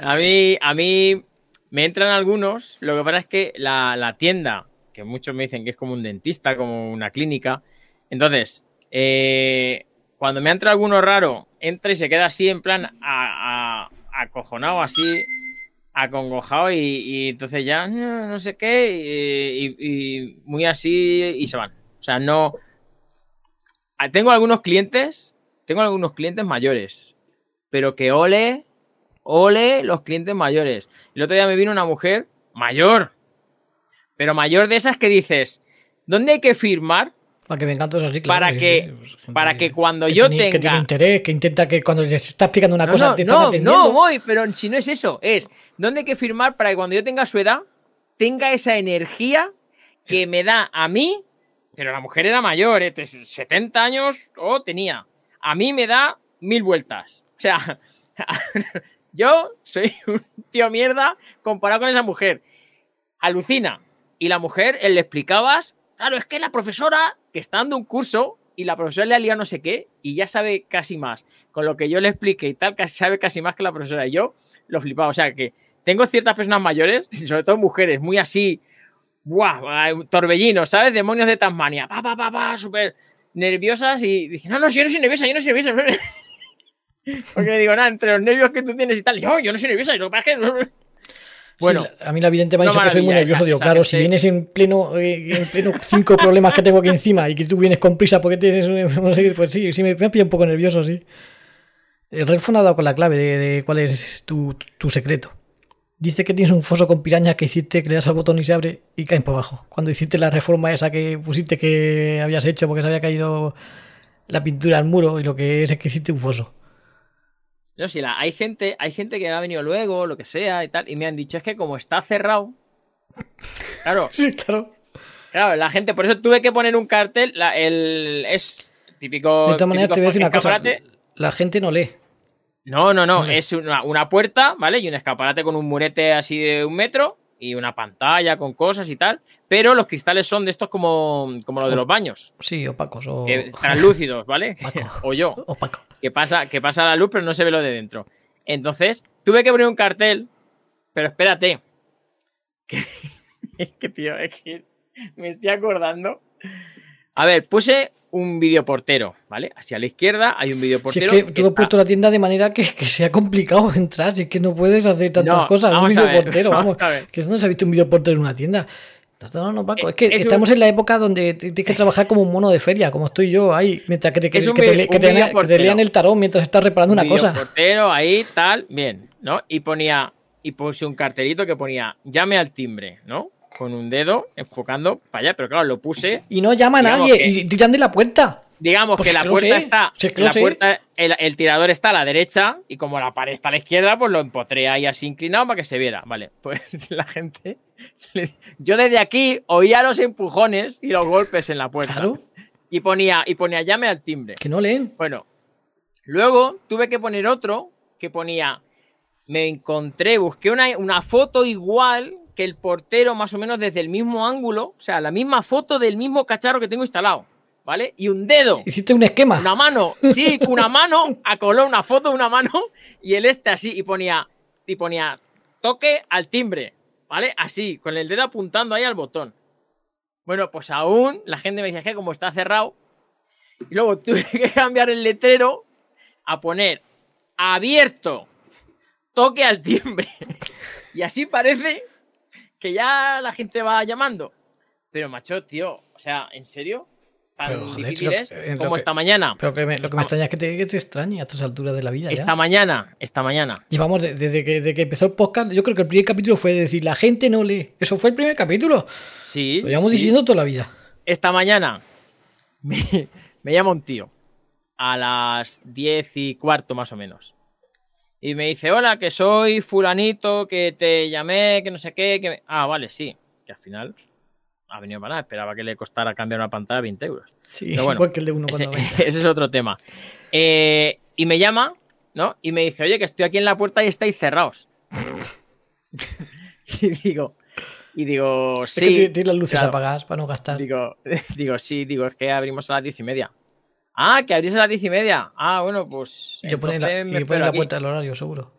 [SPEAKER 3] A mí, a mí me entran algunos. Lo que pasa es que la, la tienda, que muchos me dicen que es como un dentista, como una clínica. Entonces, eh, cuando me entra alguno raro, entra y se queda así en plan a- a- acojonado, así, acongojado y, y entonces ya no, no sé qué y, y- muy así y se van. O sea, no... Tengo algunos clientes, tengo algunos clientes mayores, pero que ole, ole los clientes mayores. El otro día me vino una mujer mayor, pero mayor de esas que dices, ¿dónde hay que firmar?
[SPEAKER 2] Para que me encanta así, claro.
[SPEAKER 3] Para que-
[SPEAKER 2] sí, pues,
[SPEAKER 3] para que cuando
[SPEAKER 2] que
[SPEAKER 3] yo
[SPEAKER 2] tiene- Que tiene
[SPEAKER 3] tenga-
[SPEAKER 2] interés, que intenta que cuando se está explicando una
[SPEAKER 3] No,
[SPEAKER 2] cosa
[SPEAKER 3] no,
[SPEAKER 2] te
[SPEAKER 3] no, no voy, pero si no es eso, es dónde hay que firmar para que cuando yo tenga su edad tenga esa energía que me da a mí, pero la mujer era mayor, ¿eh? 70 años o tenía. A mí me da mil vueltas. O sea, [laughs] yo soy [laughs] un tío mierda comparado con esa mujer. Alucina. Y la mujer, él le explicabas, claro, es que la profesora que está dando un curso y la profesora le ha liado no sé qué y ya sabe casi más. Con lo que yo le explique y tal, casi sabe casi más que la profesora. Y yo lo flipaba. O sea que tengo ciertas personas mayores, [laughs] sobre todo mujeres, muy así, ¡buah! Torbellinos, ¿sabes? Demonios de Tasmania. Pa, pa, pa, pa, súper nerviosas y dicen, no, no, yo no soy nerviosa, yo no soy nerviosa. [laughs] Porque le digo, nada, entre los nervios que tú tienes y tal, yo, yo no soy nerviosa, y lo que pasa es que... Bueno,
[SPEAKER 2] Sí, a mí la vidente me ha dicho que soy muy nervioso.
[SPEAKER 3] esa-
[SPEAKER 2] Digo,
[SPEAKER 3] esa
[SPEAKER 2] claro, si vienes en pleno, eh, en pleno cinco problemas que tengo aquí encima y que tú vienes con prisa porque tienes un, no sé pues sí, sí me, me ha pillado un poco nervioso, sí. El Redphone ha dado con la clave de, de cuál es tu, tu secreto. Dice que tienes un foso con pirañas que hiciste, que le das al botón y se abre y caen por abajo. Cuando hiciste la reforma esa que pusiste que habías hecho porque se había caído la pintura al muro y lo que es es que hiciste un foso.
[SPEAKER 3] No, si la, hay gente, hay gente que ha venido luego, lo que sea y tal, y me han dicho es que como está cerrado. Claro, [laughs]
[SPEAKER 2] Sí, claro.
[SPEAKER 3] claro, la gente, por eso tuve que poner un cartel, la- el es típico.
[SPEAKER 2] De todas maneras, te voy a decir una cosa. La gente no lee.
[SPEAKER 3] No, no, no,
[SPEAKER 2] Vale.
[SPEAKER 3] es una, una puerta, ¿vale? Y un escaparate con un murete así de un metro y una pantalla con cosas y tal, pero los cristales son de estos como, como los de los baños,
[SPEAKER 2] Sí, opacos o.
[SPEAKER 3] que [laughs] translúcidos, ¿vale? [laughs] O yo.
[SPEAKER 2] Opaco.
[SPEAKER 3] que pasa, que pasa la luz, pero no se ve lo de dentro. Entonces, tuve que poner un cartel, pero espérate. [laughs] Que- es que, tío, es que me estoy acordando. A ver, puse un videoportero, ¿vale? Hacia la izquierda hay un
[SPEAKER 2] Si es
[SPEAKER 3] videoportero.
[SPEAKER 2] que
[SPEAKER 3] que
[SPEAKER 2] tú has puesto la tienda de manera que, que sea complicado [laughs] entrar, si es que no puedes hacer tantas
[SPEAKER 3] No,
[SPEAKER 2] cosas. Un
[SPEAKER 3] vamos a ver,
[SPEAKER 2] videoportero, [laughs]
[SPEAKER 3] vamos
[SPEAKER 2] vamos. Que no se ha visto un videoportero en una tienda. No, no, Paco,
[SPEAKER 3] Eh,
[SPEAKER 2] es que
[SPEAKER 3] es un-
[SPEAKER 2] estamos en la época donde tienes que trabajar como un mono de feria, como estoy yo ahí, mientras que te, que,
[SPEAKER 3] Es un
[SPEAKER 2] que te
[SPEAKER 3] un
[SPEAKER 2] te lea- que te
[SPEAKER 3] videoportero.
[SPEAKER 2] lean el tarot mientras estás reparando una cosa.
[SPEAKER 3] videoportero ahí, tal, bien, ¿no? Y ponía, y puse un cartelito que ponía, llame al timbre, ¿no? Con un dedo enfocando para allá, pero claro, lo puse
[SPEAKER 2] Y no llama a nadie
[SPEAKER 3] que-
[SPEAKER 2] y tiran de la puerta.
[SPEAKER 3] Digamos
[SPEAKER 2] Pues
[SPEAKER 3] que
[SPEAKER 2] es
[SPEAKER 3] la
[SPEAKER 2] que
[SPEAKER 3] puerta
[SPEAKER 2] sé,
[SPEAKER 3] está.
[SPEAKER 2] es que
[SPEAKER 3] la puerta, el, el tirador está a la derecha y como la pared está a la izquierda, pues lo empotré ahí así inclinado para que se viera. Vale, [laughs] pues la gente. Yo desde aquí oía los empujones y los golpes en la puerta.
[SPEAKER 2] Claro,
[SPEAKER 3] Y ponía, y ponía llame al timbre.
[SPEAKER 2] que no leen.
[SPEAKER 3] Bueno, luego tuve que poner otro que ponía. Me encontré, busqué una, una foto igual que el portero, más o menos desde el mismo ángulo, o sea, la misma foto del mismo cacharro que tengo instalado, ¿vale? Y un dedo.
[SPEAKER 2] Hiciste un esquema.
[SPEAKER 3] Una mano, sí, una mano, acoló una foto de una mano y el este así, y ponía, y ponía toque al timbre, ¿vale? Así, con el dedo apuntando ahí al botón. Bueno, pues aún la gente me decía que como está cerrado, y luego [laughs] tuve que cambiar el letrero a poner abierto, toque al timbre. [laughs] Y así parece que ya la gente va llamando. Pero macho, tío, o sea, ¿en serio? Tan
[SPEAKER 2] Pero, joder,
[SPEAKER 3] difícil
[SPEAKER 2] lo que-
[SPEAKER 3] es
[SPEAKER 2] eh,
[SPEAKER 3] como
[SPEAKER 2] que-
[SPEAKER 3] esta mañana.
[SPEAKER 2] Pero que me- lo que me extraña es que te, que te extrañe a estas alturas de la vida. ya.
[SPEAKER 3] Esta mañana, esta mañana.
[SPEAKER 2] Llevamos de- desde que, desde que empezó el podcast. Yo creo que el primer capítulo fue decir: la gente no lee. Eso fue el primer capítulo.
[SPEAKER 3] Sí.
[SPEAKER 2] Lo llevamos
[SPEAKER 3] sí.
[SPEAKER 2] diciendo toda la vida.
[SPEAKER 3] Esta mañana [laughs] me, me llama un tío a las diez y cuarto más o menos. Y me dice, hola, que soy fulanito, que te llamé, que no sé qué. Que me-". Ah, vale, sí. Que al final ha venido para nada. Esperaba que le costara cambiar una pantalla 20 euros.
[SPEAKER 2] Sí,
[SPEAKER 3] Pero bueno,
[SPEAKER 2] igual que el de uno
[SPEAKER 3] ese, [laughs] ese es otro tema. Eh, y me llama, ¿no? Y me dice, oye, que estoy aquí en la puerta y estáis cerrados. [laughs] y digo, y digo,
[SPEAKER 2] Es
[SPEAKER 3] sí.
[SPEAKER 2] que tiene- tiene las luces
[SPEAKER 3] claro.
[SPEAKER 2] apagadas para no gastar.
[SPEAKER 3] Digo, [laughs] digo, sí, digo, es que abrimos a las diez y media. Ah, que abrís a las diez y media. Ah, bueno, pues.
[SPEAKER 2] yo pone la,
[SPEAKER 3] me
[SPEAKER 2] pone la puerta del horario, seguro.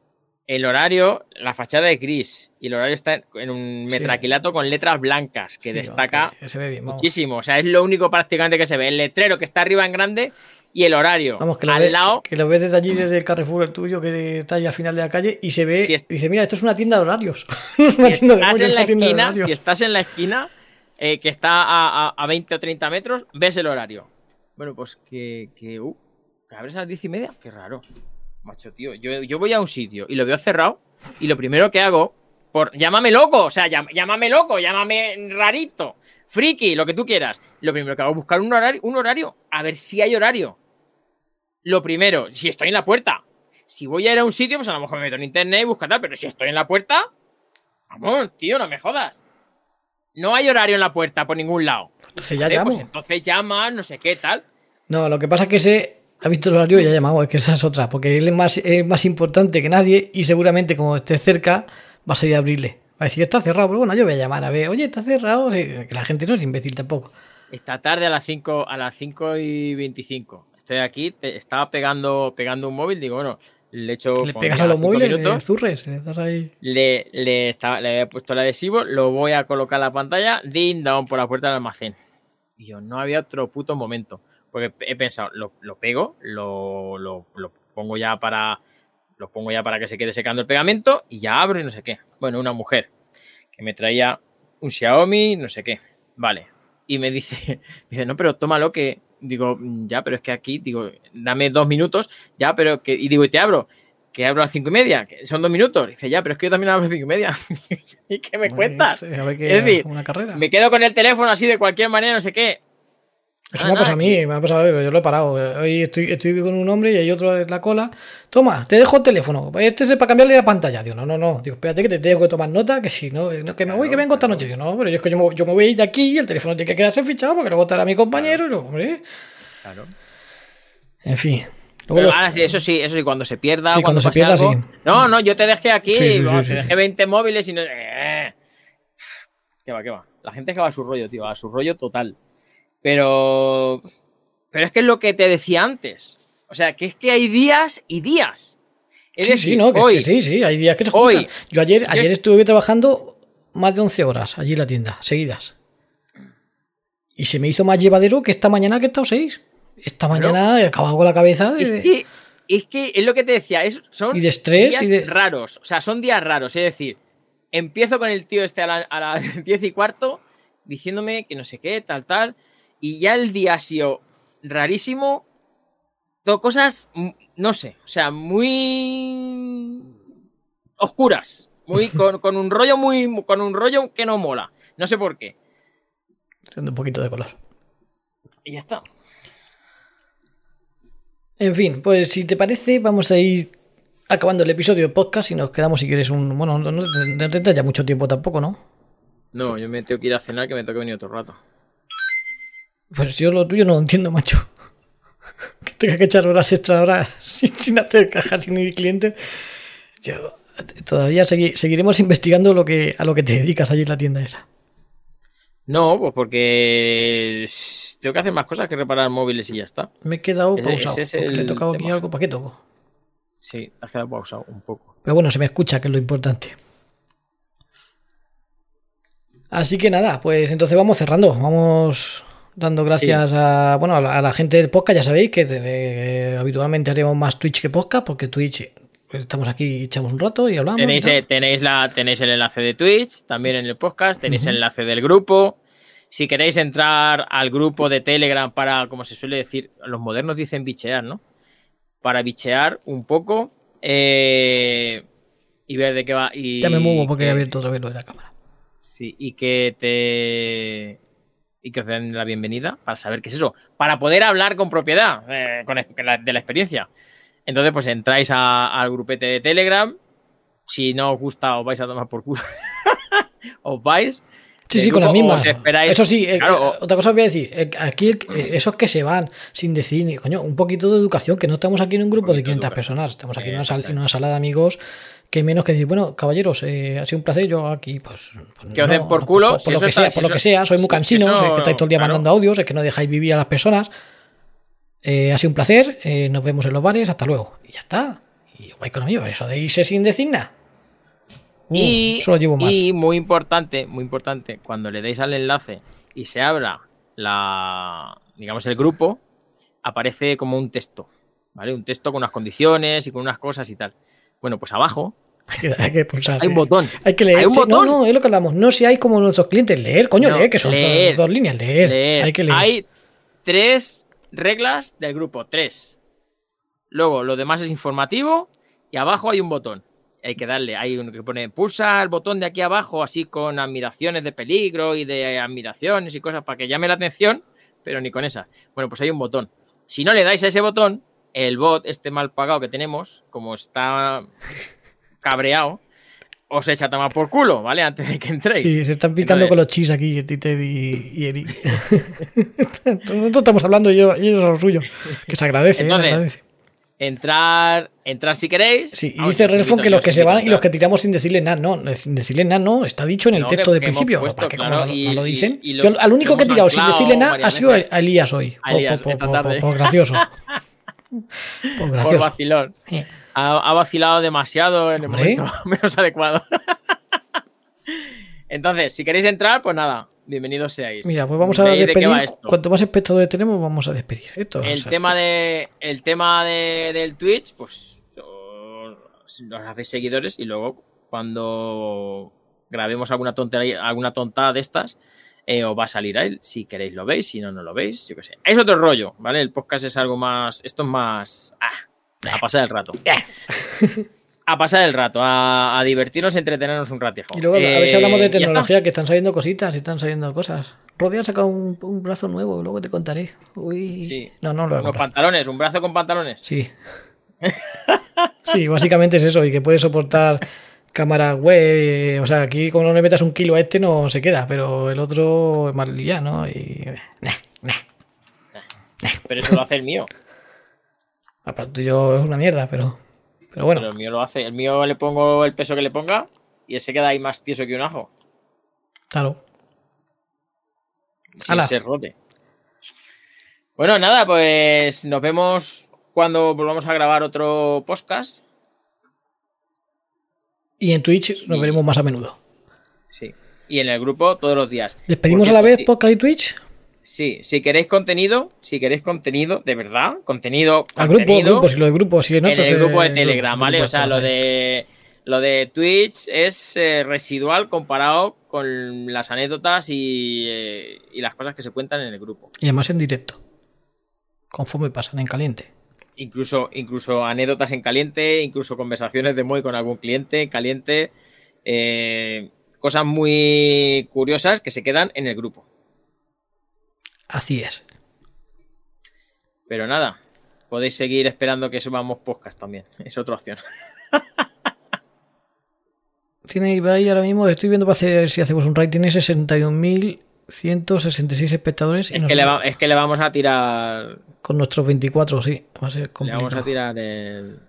[SPEAKER 3] El horario, la fachada es gris. Y el horario está en- un
[SPEAKER 2] Sí.
[SPEAKER 3] metraquilato con letras blancas, que
[SPEAKER 2] Sí,
[SPEAKER 3] destaca
[SPEAKER 2] que se ve bien. vamos.
[SPEAKER 3] muchísimo. O sea, es lo único prácticamente que se ve. El letrero que está arriba en grande y el horario.
[SPEAKER 2] Vamos, que lo,
[SPEAKER 3] al
[SPEAKER 2] ves,
[SPEAKER 3] lado.
[SPEAKER 2] que, que lo ves desde allí, desde el Carrefour, el tuyo, que está ahí al final de la calle, y se ve.
[SPEAKER 3] Si es-
[SPEAKER 2] y dice, mira, esto es una tienda de horarios. [laughs] Es una
[SPEAKER 3] si
[SPEAKER 2] tienda de
[SPEAKER 3] en la esquina,
[SPEAKER 2] horarios.
[SPEAKER 3] si estás en la esquina, eh, que está a, a- a 20 o 30 metros, ves el horario. Bueno, pues que, que, uh, que abres a las 10 y media, qué raro. Macho, tío, yo, yo voy a un sitio y lo veo cerrado y lo primero que hago, por, llámame loco, o sea, llámame loco, llámame rarito, friki, lo que tú quieras. Lo primero que hago es buscar un horario, un horario, a ver si hay horario. Lo primero, si estoy en la puerta. Si voy a ir a un sitio, pues a lo mejor me meto en internet y busco tal, pero si estoy en la puerta, vamos, tío, no me jodas. No hay horario en la puerta por ningún lado.
[SPEAKER 2] Entonces ya
[SPEAKER 3] Vale,
[SPEAKER 2] llamo.
[SPEAKER 3] pues entonces llamas, no sé qué tal.
[SPEAKER 2] No, lo que pasa es que ese ha visto el horario y ya ha llamado, es que esa es otra, porque él es más, es más importante que nadie y seguramente como esté cerca va a salir a abrirle. Va a decir, está cerrado, pero bueno, yo voy a llamar a ver, oye, está cerrado, Sí, que la gente no es imbécil tampoco.
[SPEAKER 3] Esta tarde a las 5, a las 5 y 25. Estoy aquí, te- estaba pegando, pegando un móvil, digo, bueno, le echo
[SPEAKER 2] Le pegas a los móviles, le
[SPEAKER 3] minutos,
[SPEAKER 2] zurres, le das ahí.
[SPEAKER 3] le, le, estaba- le he puesto el adhesivo, lo voy a colocar en la pantalla, din down por la puerta del almacén. Y yo, no había otro puto momento. Porque he pensado, lo, lo pego, lo, lo, lo pongo ya para. Lo pongo ya para que se quede secando el pegamento y ya abro y no sé qué. Bueno, una mujer que me traía un Xiaomi, no sé qué. Vale. Y me dice, [laughs] dice, no, pero tómalo que. Digo, "Mm, ya, pero es que aquí, digo, dame dos minutos, ya, pero que. Y digo, y te abro, que abro a las cinco y media, que son dos minutos. Dice, ya, pero es que yo también abro a las cinco y media. [laughs] ¿Y qué me cuentas?
[SPEAKER 2] A ver qué-
[SPEAKER 3] Es decir,
[SPEAKER 2] una carrera.
[SPEAKER 3] Me quedo con el teléfono así de cualquier manera, no sé qué.
[SPEAKER 2] Eso
[SPEAKER 3] Ah,
[SPEAKER 2] me ha pasado a mí, me ha pasado a mí, pero yo lo he parado. Hoy estoy, estoy con un hombre y hay otro en la cola. Toma, te dejo el teléfono. Este es para cambiarle la pantalla. Digo, no, no, no. Digo, espérate que te tengo que tomar nota, que si no, no, que me voy, que vengo esta noche. Digo, no, pero yo es que yo me, yo me voy a ir de aquí y el teléfono tiene que quedarse fichado porque luego estará mi compañero. Y luego, hombre.
[SPEAKER 3] Claro.
[SPEAKER 2] En fin.
[SPEAKER 3] Pero ahora sí, eso sí, eso sí, cuando se pierda,
[SPEAKER 2] Sí, cuando se pierda,
[SPEAKER 3] algo,
[SPEAKER 2] sí.
[SPEAKER 3] No, no, yo te dejé aquí,
[SPEAKER 2] Sí,
[SPEAKER 3] te dejé
[SPEAKER 2] sí.
[SPEAKER 3] 20 móviles y no. eh. ¿Qué va, qué va? La gente que va a su rollo, tío, a su rollo total. Pero. Pero es que es lo que te decía antes. O sea, que es que hay días y días. Es
[SPEAKER 2] sí,
[SPEAKER 3] decir,
[SPEAKER 2] sí, no, que,
[SPEAKER 3] hoy,
[SPEAKER 2] que sí, sí, hay días que se
[SPEAKER 3] hoy,
[SPEAKER 2] juntan. Yo ayer,
[SPEAKER 3] yo
[SPEAKER 2] ayer
[SPEAKER 3] est-
[SPEAKER 2] estuve trabajando más de 11 horas allí en la tienda, seguidas. Y se me hizo más llevadero que esta mañana que he estado 6. Esta mañana he acabado con la cabeza de...
[SPEAKER 3] Es que, es que es lo que te decía, es, son
[SPEAKER 2] Y de estrés
[SPEAKER 3] días
[SPEAKER 2] y de-
[SPEAKER 3] raros. O sea, son días raros. Es decir, empiezo con el tío este a, la- a las [laughs] 10 y cuarto diciéndome que no sé qué, tal, tal. Y ya el día ha sido rarísimo. Todo cosas, mm, no sé, o sea, muy oscuras. Muy, [laughs] con, con un rollo muy. con un rollo que no mola. No sé por qué.
[SPEAKER 2] Haciendo un poquito de color.
[SPEAKER 3] Y ya está.
[SPEAKER 2] En fin, pues si te parece, vamos a ir acabando el episodio de podcast y nos quedamos si quieres un... Bueno, no, no, no tendrás ya mucho tiempo tampoco, ¿no?
[SPEAKER 3] No, yo me tengo que ir a cenar que me tengo que venir otro rato.
[SPEAKER 2] Pues yo lo tuyo no lo entiendo, macho. Que tenga que echar horas extra ahora [laughs] sin, sin hacer cajas sin ir clientes. Yo, todavía segui- seguiremos investigando lo que, a lo que te dedicas allí en la tienda esa.
[SPEAKER 3] No, pues porque tengo que hacer más cosas que reparar móviles y ya está.
[SPEAKER 2] Me he quedado
[SPEAKER 3] Ese-
[SPEAKER 2] pausado.
[SPEAKER 3] ese es
[SPEAKER 2] porque le he tocado aquí algo. ¿Para qué toco?
[SPEAKER 3] Sí, te has quedado pausado un poco.
[SPEAKER 2] Pero bueno, se me escucha, que es lo importante. Así que nada, pues entonces vamos cerrando. Vamos dando gracias a, bueno, a, la, a la gente del podcast. Ya sabéis que eh, habitualmente haremos más Twitch que podcast, porque Twitch pues, estamos aquí, echamos un rato y hablamos.
[SPEAKER 3] Tenéis, eh, tenéis, la, tenéis el enlace de Twitch, también en el podcast, tenéis el enlace del grupo. Si queréis entrar al grupo de Telegram para, como se suele decir, los modernos dicen bichear, ¿no? Para bichear un poco eh, y ver de qué va. Y,
[SPEAKER 2] Ya me muevo porque he abierto otra vez lo de la cámara.
[SPEAKER 3] Sí, y que te. Y que os den la bienvenida para saber qué es eso. Para poder hablar con propiedad eh, con, la- de la experiencia. Entonces, pues entráis a- al grupete de Telegram. Si no os gusta, os vais a tomar por culo. [laughs] os vais.
[SPEAKER 2] Sí, sí, con las mismas. Eso sí, eh,
[SPEAKER 3] Claro,
[SPEAKER 2] eh, otra cosa os voy a decir. eh, Aquí, eh, esos que se van sin decir, ni- coño, un poquito de educación, que no estamos aquí en un grupo de
[SPEAKER 3] poquito de
[SPEAKER 2] 500
[SPEAKER 3] educación.
[SPEAKER 2] personas, estamos aquí en una, sal- en una sala de amigos, que menos que decir, bueno, caballeros, eh, ha sido un placer, yo aquí, pues. pues
[SPEAKER 3] Que os
[SPEAKER 2] no,
[SPEAKER 3] den por
[SPEAKER 2] no,
[SPEAKER 3] culo,
[SPEAKER 2] Por,
[SPEAKER 3] si
[SPEAKER 2] por lo que
[SPEAKER 3] está-
[SPEAKER 2] sea,
[SPEAKER 3] si
[SPEAKER 2] por lo que sea, soy muy
[SPEAKER 3] si
[SPEAKER 2] cansino,
[SPEAKER 3] eso-
[SPEAKER 2] es que estáis todo el día
[SPEAKER 3] claro.
[SPEAKER 2] mandando audios, es que no dejáis vivir a las personas. Eh, ha sido un placer, eh, nos vemos en los bares, hasta luego. Y ya está. Y vais con amigos, eso de irse sin decir nada. Uh,
[SPEAKER 3] Y,
[SPEAKER 2] eso lo llevo mal.
[SPEAKER 3] y muy importante, muy importante, cuando le deis al enlace y se abra la, digamos, el grupo, aparece como un texto, ¿vale? Un texto con unas condiciones y con unas cosas y tal. Bueno, pues abajo
[SPEAKER 2] Hay que, pulsar.
[SPEAKER 3] hay un botón.
[SPEAKER 2] Hay que leer.
[SPEAKER 3] Hay un
[SPEAKER 2] sí.
[SPEAKER 3] botón.
[SPEAKER 2] No, no, es lo que hablamos. No si hay como nuestros clientes. Leer, coño,
[SPEAKER 3] No,
[SPEAKER 2] leer, que son
[SPEAKER 3] leer.
[SPEAKER 2] dos, dos líneas. Leer.
[SPEAKER 3] Leer.
[SPEAKER 2] Hay que leer.
[SPEAKER 3] Hay tres reglas del grupo, tres. Luego, lo demás es informativo y abajo hay un botón. Hay que darle, hay uno que pone pulsa el botón de aquí abajo, así con admiraciones de peligro y de admiraciones y cosas para que llame la atención, pero ni con esas. Bueno, pues hay un botón. Si no le dais a ese botón, el bot, este mal pagado que tenemos, como está cabreado, os echa a tomar por culo, ¿vale? Antes de que entréis.
[SPEAKER 2] Sí, se están picando
[SPEAKER 3] Entonces-
[SPEAKER 2] con los chis aquí, Tite y, y Eri. [laughs] Nosotros estamos hablando y ellos, a lo suyo. Que se agradece, ¿eh? se
[SPEAKER 3] Entonces,
[SPEAKER 2] agradece.
[SPEAKER 3] Entrar, entrar si queréis.
[SPEAKER 2] Sí, y dice
[SPEAKER 3] invito-
[SPEAKER 2] que los
[SPEAKER 3] os
[SPEAKER 2] que se van y los que tiramos sin decirle nada, no, sin decirle nada, no, está dicho en el
[SPEAKER 3] No,
[SPEAKER 2] texto de principio.
[SPEAKER 3] puesto,
[SPEAKER 2] ¿para qué como
[SPEAKER 3] claro,
[SPEAKER 2] no,
[SPEAKER 3] y-
[SPEAKER 2] no lo dicen?
[SPEAKER 3] y lo-
[SPEAKER 2] Yo al único que he tirado sin decirle nada ha sido a Elías hoy.
[SPEAKER 3] A Elías,
[SPEAKER 2] por- [laughs]
[SPEAKER 3] tarde.
[SPEAKER 2] por gracioso.
[SPEAKER 3] Vacilón. Ha, ha vacilado demasiado en el momento [laughs] menos adecuado. Entonces, si queréis entrar, pues nada, bienvenidos seáis.
[SPEAKER 2] Mira, pues vamos a
[SPEAKER 3] Veis
[SPEAKER 2] despedir. Cuanto más espectadores tenemos, vamos a despedir. Esto,
[SPEAKER 3] El
[SPEAKER 2] o sea,
[SPEAKER 3] tema de el tema de, del Twitch, pues os, os hacéis seguidores y luego cuando grabemos alguna tontería, alguna tontada de estas, eh, os va a salir a él. Si queréis lo veis, si no, no lo veis, yo qué sé. Es otro rollo, ¿vale? El podcast es algo más. Esto es más. ah, a pasar el rato. A pasar el rato, a, a divertirnos, entretenernos un ratijo.
[SPEAKER 2] Y luego, a ver si
[SPEAKER 3] Eh,
[SPEAKER 2] hablamos de tecnología, que están saliendo cositas, están saliendo cosas. Rodri ha sacado un, un brazo nuevo, luego te contaré. Uy.
[SPEAKER 3] Sí.
[SPEAKER 2] No, no lo comprar.
[SPEAKER 3] pantalones, un brazo con pantalones.
[SPEAKER 2] Sí. Sí, básicamente es eso, y que puede soportar cámara web. O sea, aquí como no le metas un kilo a este no se queda, pero el otro es más liviano y. Nah, nah.
[SPEAKER 3] Pero eso lo hace el mío. [laughs]
[SPEAKER 2] Aparte yo es una mierda, pero. Pero bueno,
[SPEAKER 3] Pero el mío lo hace. El mío le pongo el peso que le ponga y él se queda ahí más tieso que un ajo.
[SPEAKER 2] claro.
[SPEAKER 3] Sin ser rote. Bueno, nada, pues nos vemos cuando volvamos a grabar otro podcast.
[SPEAKER 2] Y en Twitch nos veremos más a menudo.
[SPEAKER 3] Sí. Y en el grupo todos los días.
[SPEAKER 2] ¿Despedimos a la vez
[SPEAKER 3] sí-
[SPEAKER 2] podcast y Twitch?
[SPEAKER 3] Sí, si queréis contenido, si queréis contenido, de verdad, contenido.
[SPEAKER 2] Al grupo,
[SPEAKER 3] contenido,
[SPEAKER 2] grupo, si lo de grupo, si en
[SPEAKER 3] en el grupo de
[SPEAKER 2] eh,
[SPEAKER 3] Telegram,
[SPEAKER 2] grupo,
[SPEAKER 3] ¿vale?
[SPEAKER 2] grupo
[SPEAKER 3] O sea,
[SPEAKER 2] estos,
[SPEAKER 3] lo de lo de Twitch es eh, residual comparado con las anécdotas y, eh, y las cosas que se cuentan en el grupo.
[SPEAKER 2] Y además en directo. Conforme pasan en caliente.
[SPEAKER 3] Incluso, incluso anécdotas en caliente, incluso conversaciones de Moy con algún cliente en caliente. eh, cosas muy curiosas que se quedan en el grupo.
[SPEAKER 2] Así es.
[SPEAKER 3] Pero nada, podéis seguir esperando que subamos podcast también. [laughs] Es otra opción.
[SPEAKER 2] Tiene Ibai ahora mismo, estoy viendo para hacer si hacemos un raid, tiene 61.166 espectadores. y
[SPEAKER 3] Es que, le va- es que le vamos a tirar.
[SPEAKER 2] Con nuestros 24, sí. Va a ser
[SPEAKER 3] Le vamos a tirar el.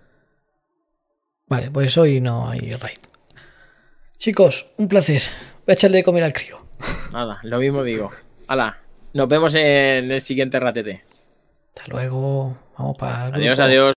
[SPEAKER 2] Vale, pues hoy no hay raid. Chicos, un placer. Voy a echarle de comer al crío.
[SPEAKER 3] Nada, lo mismo digo. Hala, nos vemos en el siguiente ratete.
[SPEAKER 2] Hasta luego. Vamos para.
[SPEAKER 3] Adiós, adiós.